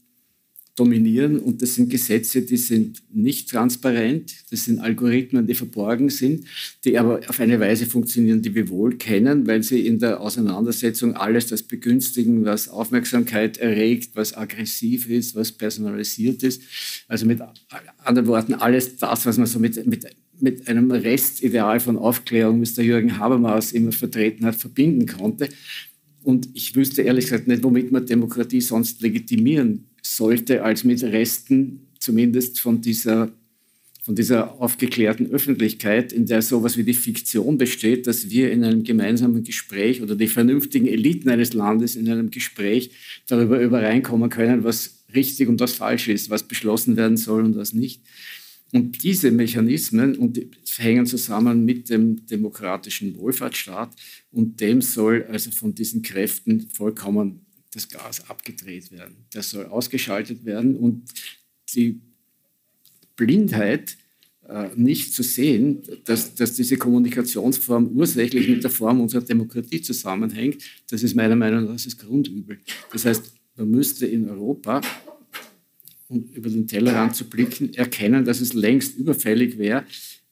dominieren und das sind Gesetze, die sind nicht transparent, das sind Algorithmen, die verborgen sind, die aber auf eine Weise funktionieren, die wir wohl kennen, weil sie in der Auseinandersetzung alles das begünstigen, was Aufmerksamkeit erregt, was aggressiv ist, was personalisiert ist. Also mit anderen Worten, alles das, was man so mit, mit, mit einem Restideal von Aufklärung, wie es der Jürgen Habermas immer vertreten hat, verbinden konnte. Und ich wüsste ehrlich gesagt nicht, womit man Demokratie sonst legitimieren sollte, als mit Resten zumindest von dieser, von dieser aufgeklärten Öffentlichkeit, in der sowas wie die Fiktion besteht, dass wir in einem gemeinsamen Gespräch oder die vernünftigen Eliten eines Landes in einem Gespräch darüber übereinkommen können, was richtig und was falsch ist, was beschlossen werden soll und was nicht. Und diese Mechanismen und die hängen zusammen mit dem demokratischen Wohlfahrtsstaat und dem soll also von diesen Kräften vollkommen das Gas abgedreht werden. Das soll ausgeschaltet werden und die Blindheit äh, nicht zu sehen, dass, dass diese Kommunikationsform ursächlich mit der Form unserer Demokratie zusammenhängt, das ist meiner Meinung nach das Grundübel. Das heißt, man müsste in Europa, um über den Tellerrand zu blicken, erkennen, dass es längst überfällig wäre,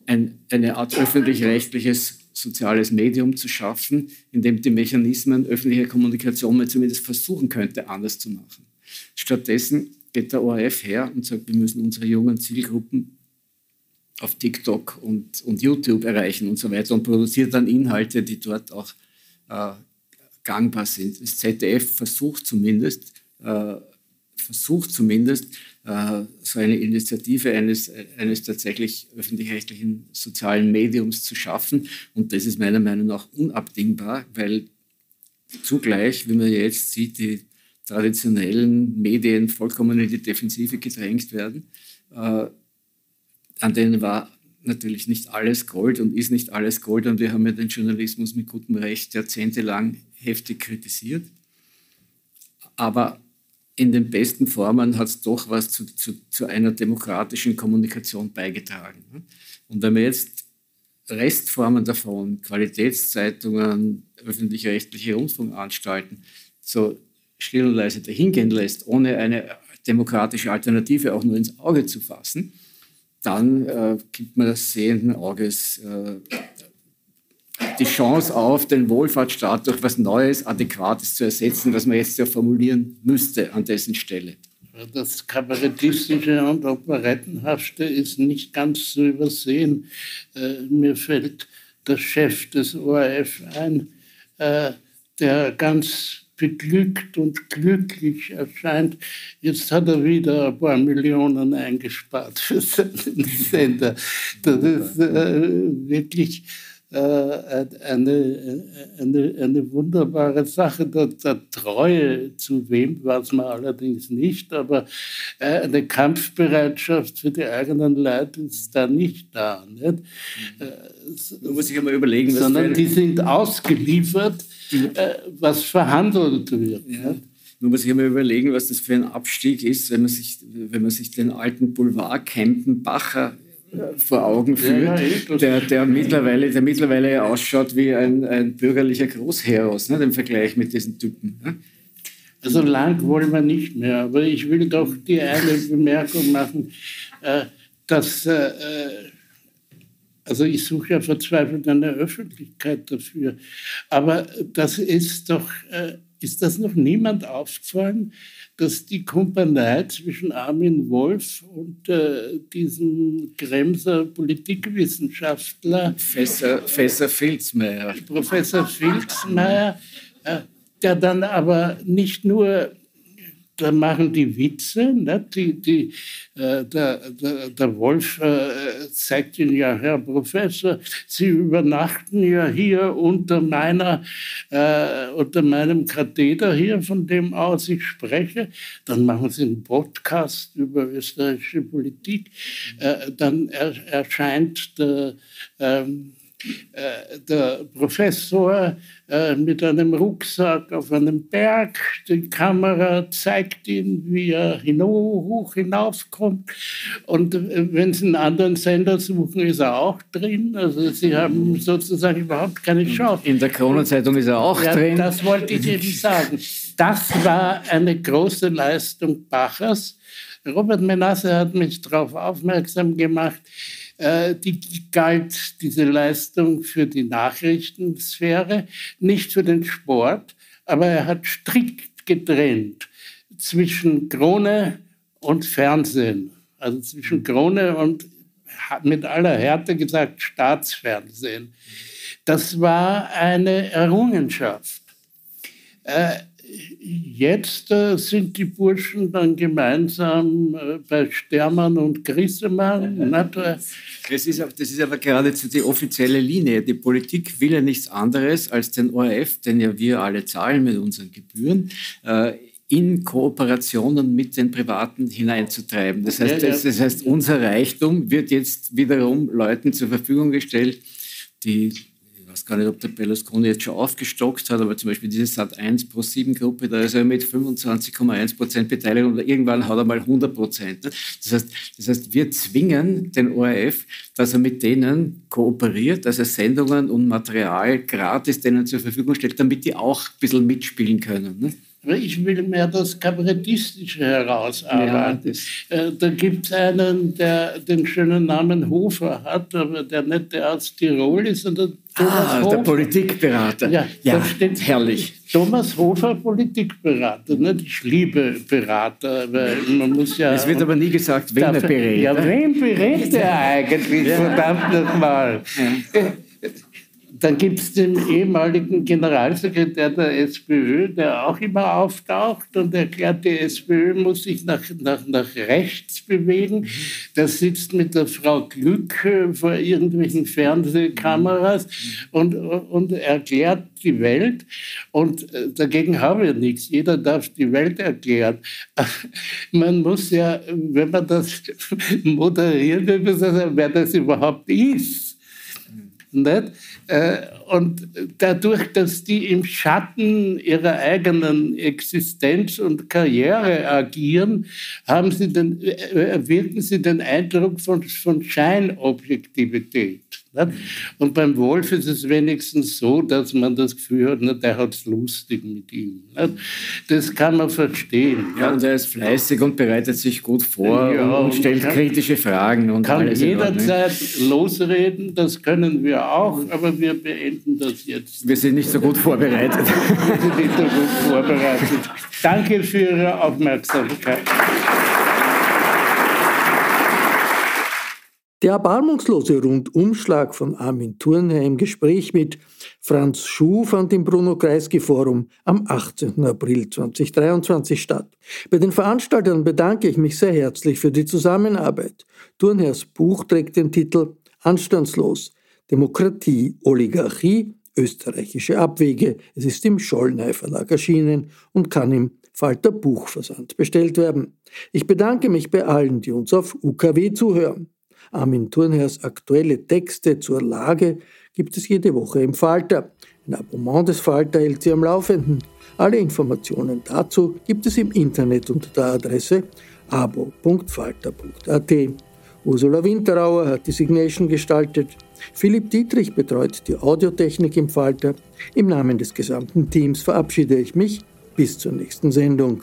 ein, eine Art öffentlich-rechtliches soziales Medium zu schaffen, in dem die Mechanismen öffentlicher Kommunikation mal zumindest versuchen könnte, anders zu machen. Stattdessen geht der ORF her und sagt, wir müssen unsere jungen Zielgruppen auf TikTok und, und YouTube erreichen und so weiter und produziert dann Inhalte, die dort auch äh, gangbar sind. Das ZDF versucht zumindest, äh, versucht zumindest so eine Initiative eines, eines tatsächlich öffentlich-rechtlichen sozialen Mediums zu schaffen. Und das ist meiner Meinung nach unabdingbar, weil zugleich, wie man jetzt sieht, die traditionellen Medien vollkommen in die Defensive gedrängt werden. Äh, an denen war natürlich nicht alles Gold und ist nicht alles Gold. Und wir haben ja den Journalismus mit gutem Recht jahrzehntelang heftig kritisiert. Aber in den besten Formen hat es doch was zu, zu, zu, einer demokratischen Kommunikation beigetragen. Und wenn wir jetzt Restformen davon, Qualitätszeitungen, öffentlich-rechtliche Rundfunkanstalten, so still und leise dahingehen lässt, ohne eine demokratische Alternative auch nur ins Auge zu fassen, dann äh, gibt man das sehenden Auges äh, die Chance auf, den Wohlfahrtsstaat durch was Neues, Adäquates zu ersetzen, was man jetzt ja formulieren müsste an dessen Stelle. Das Kabarettistische und Operettenhafte ist nicht ganz zu übersehen. Äh, mir fällt der Chef des ORF ein, äh, der ganz beglückt und glücklich erscheint. Jetzt hat er wieder ein paar Millionen eingespart für seinen Sender. Das ist äh, wirklich eine, eine, eine wunderbare Sache der, der Treue zu wem war es mir allerdings nicht, aber äh, eine Kampfbereitschaft für die eigenen Leute ist da nicht da. Nicht? Mhm. Man muss sich einmal überlegen, was sondern die sind ausgeliefert, was verhandelt wird. Ja. Man muss sich einmal überlegen, was das für ein Abstieg ist, wenn man sich, wenn man sich den alten Boulevard Kempenbacher vor Augen führt, ja, ja, der, der, mittlerweile, der mittlerweile ausschaut wie ein, ein bürgerlicher Großheros ne, im Vergleich mit diesen Typen. Ne? Also lang wollen wir nicht mehr, aber ich will doch die eine Bemerkung machen, äh, dass, äh, äh, also ich suche ja verzweifelt eine Öffentlichkeit dafür, aber das ist doch, äh, ist das noch niemand aufgefallen, dass die Kumpanei zwischen Armin Wolf und äh, diesem Kremser Politikwissenschaftler Professor, Professor Filzmeier, Professor Filzmeier, äh, der dann aber nicht nur da machen die Witze. Ne? Die, die, äh, der, der, der, Wolf äh, zeigt Ihnen ja, Herr Professor, Sie übernachten ja hier unter, meiner, äh, unter meinem Katheder hier, von dem aus ich spreche. Dann machen Sie einen Podcast über österreichische Politik. Äh, dann er, erscheint der ähm, äh, der Professor äh, mit einem Rucksack auf einem Berg. Die Kamera zeigt ihn, wie er hoch hinaufkommt. Und äh, wenn Sie einen anderen Sender suchen, ist er auch drin. Also Sie haben sozusagen überhaupt keine Chance. In der Kronenzeitung ist er auch ja, drin. Das wollte ich eben sagen. Das war eine große Leistung Bachers. Robert Menasse hat mich darauf aufmerksam gemacht, äh, die galt diese Leistung für die Nachrichtensphäre, nicht für den Sport, aber er hat strikt getrennt zwischen Krone und Fernsehen, also zwischen Krone und hat mit aller Härte gesagt Staatsfernsehen. Das war eine Errungenschaft. Äh, Jetzt äh, sind die Burschen dann gemeinsam äh, bei Stermann und Grissemann. Das ist, das ist aber geradezu die offizielle Linie. Die Politik will ja nichts anderes als den ORF, den ja wir alle zahlen mit unseren Gebühren, äh, in Kooperationen mit den Privaten hineinzutreiben. Das heißt, das, das heißt, unser Reichtum wird jetzt wiederum Leuten zur Verfügung gestellt, die weiß gar nicht, ob der Berlusconi jetzt schon aufgestockt hat, aber zum Beispiel diese Sat1 Pro 7 Gruppe, da ist er mit 25,1 Prozent Beteiligung und irgendwann hat er mal 100 Prozent. Das heißt, das heißt, wir zwingen den ORF, dass er mit denen kooperiert, dass er Sendungen und Material gratis denen zur Verfügung stellt, damit die auch ein bisschen mitspielen können. Ne? Ich will mehr das Kabarettistische herausarbeiten. Ja, äh, da gibt es einen, der den schönen Namen Hofer hat, aber der nicht der aus Tirol ist, sondern Thomas ah, Hofer. der Politikberater. Ja, ja herrlich. Thomas Hofer, Politikberater. Nicht? Ich liebe Berater, weil man muss ja... Es wird aber nie gesagt, wen er berät. Ja, wen berät er eigentlich, verdammt nochmal. Ja. Dann gibt es den ehemaligen Generalsekretär der SPÖ, der auch immer auftaucht und erklärt, die SPÖ muss sich nach, nach, nach rechts bewegen. Der sitzt mit der Frau Glück äh, vor irgendwelchen Fernsehkameras und, und erklärt die Welt. Und äh, dagegen haben wir nichts. Jeder darf die Welt erklären. Man muss ja, wenn man das moderiert, wer das überhaupt ist. Nicht? Äh, und dadurch, dass die im Schatten ihrer eigenen Existenz und Karriere agieren, haben sie den, äh, wirken sie den Eindruck von, von Scheinobjektivität. Und beim Wolf ist es wenigstens so, dass man das Gefühl hat, der hat es lustig mit ihm. Das kann man verstehen. Ja, und er ist fleißig und bereitet sich gut vor ja, und stellt kann, kritische Fragen. Und kann jederzeit losreden, das können wir auch, aber wir beenden das jetzt. Wir sind nicht so gut vorbereitet. wir sind nicht so gut vorbereitet. Danke für Ihre Aufmerksamkeit. Der erbarmungslose Rundumschlag von Armin Thurnherr im Gespräch mit Franz Schuh fand im Bruno-Kreisky-Forum am 18. April 2023 statt. Bei den Veranstaltern bedanke ich mich sehr herzlich für die Zusammenarbeit. Thurnherrs Buch trägt den Titel Anstandslos. Demokratie, Oligarchie, österreichische Abwege. Es ist im Schollnei Verlag erschienen und kann im Falter Buchversand bestellt werden. Ich bedanke mich bei allen, die uns auf UKW zuhören. Armin Thurnherrs aktuelle Texte zur Lage gibt es jede Woche im Falter. Ein Abonnement des Falter hält Sie am Laufenden. Alle Informationen dazu gibt es im Internet unter der Adresse abo.falter.at. Ursula Winterauer hat die Signation gestaltet. Philipp Dietrich betreut die Audiotechnik im Falter. Im Namen des gesamten Teams verabschiede ich mich. Bis zur nächsten Sendung.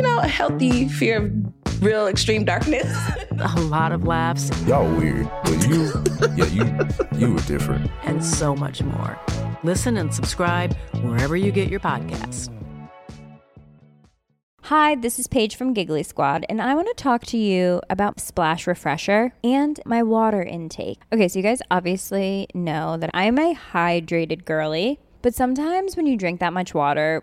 you know, a healthy fear of real extreme darkness. a lot of laughs. Y'all weird, but you, yeah, you, you were different. And so much more. Listen and subscribe wherever you get your podcasts. Hi, this is Paige from Giggly Squad, and I want to talk to you about Splash Refresher and my water intake. Okay, so you guys obviously know that I'm a hydrated girly, but sometimes when you drink that much water,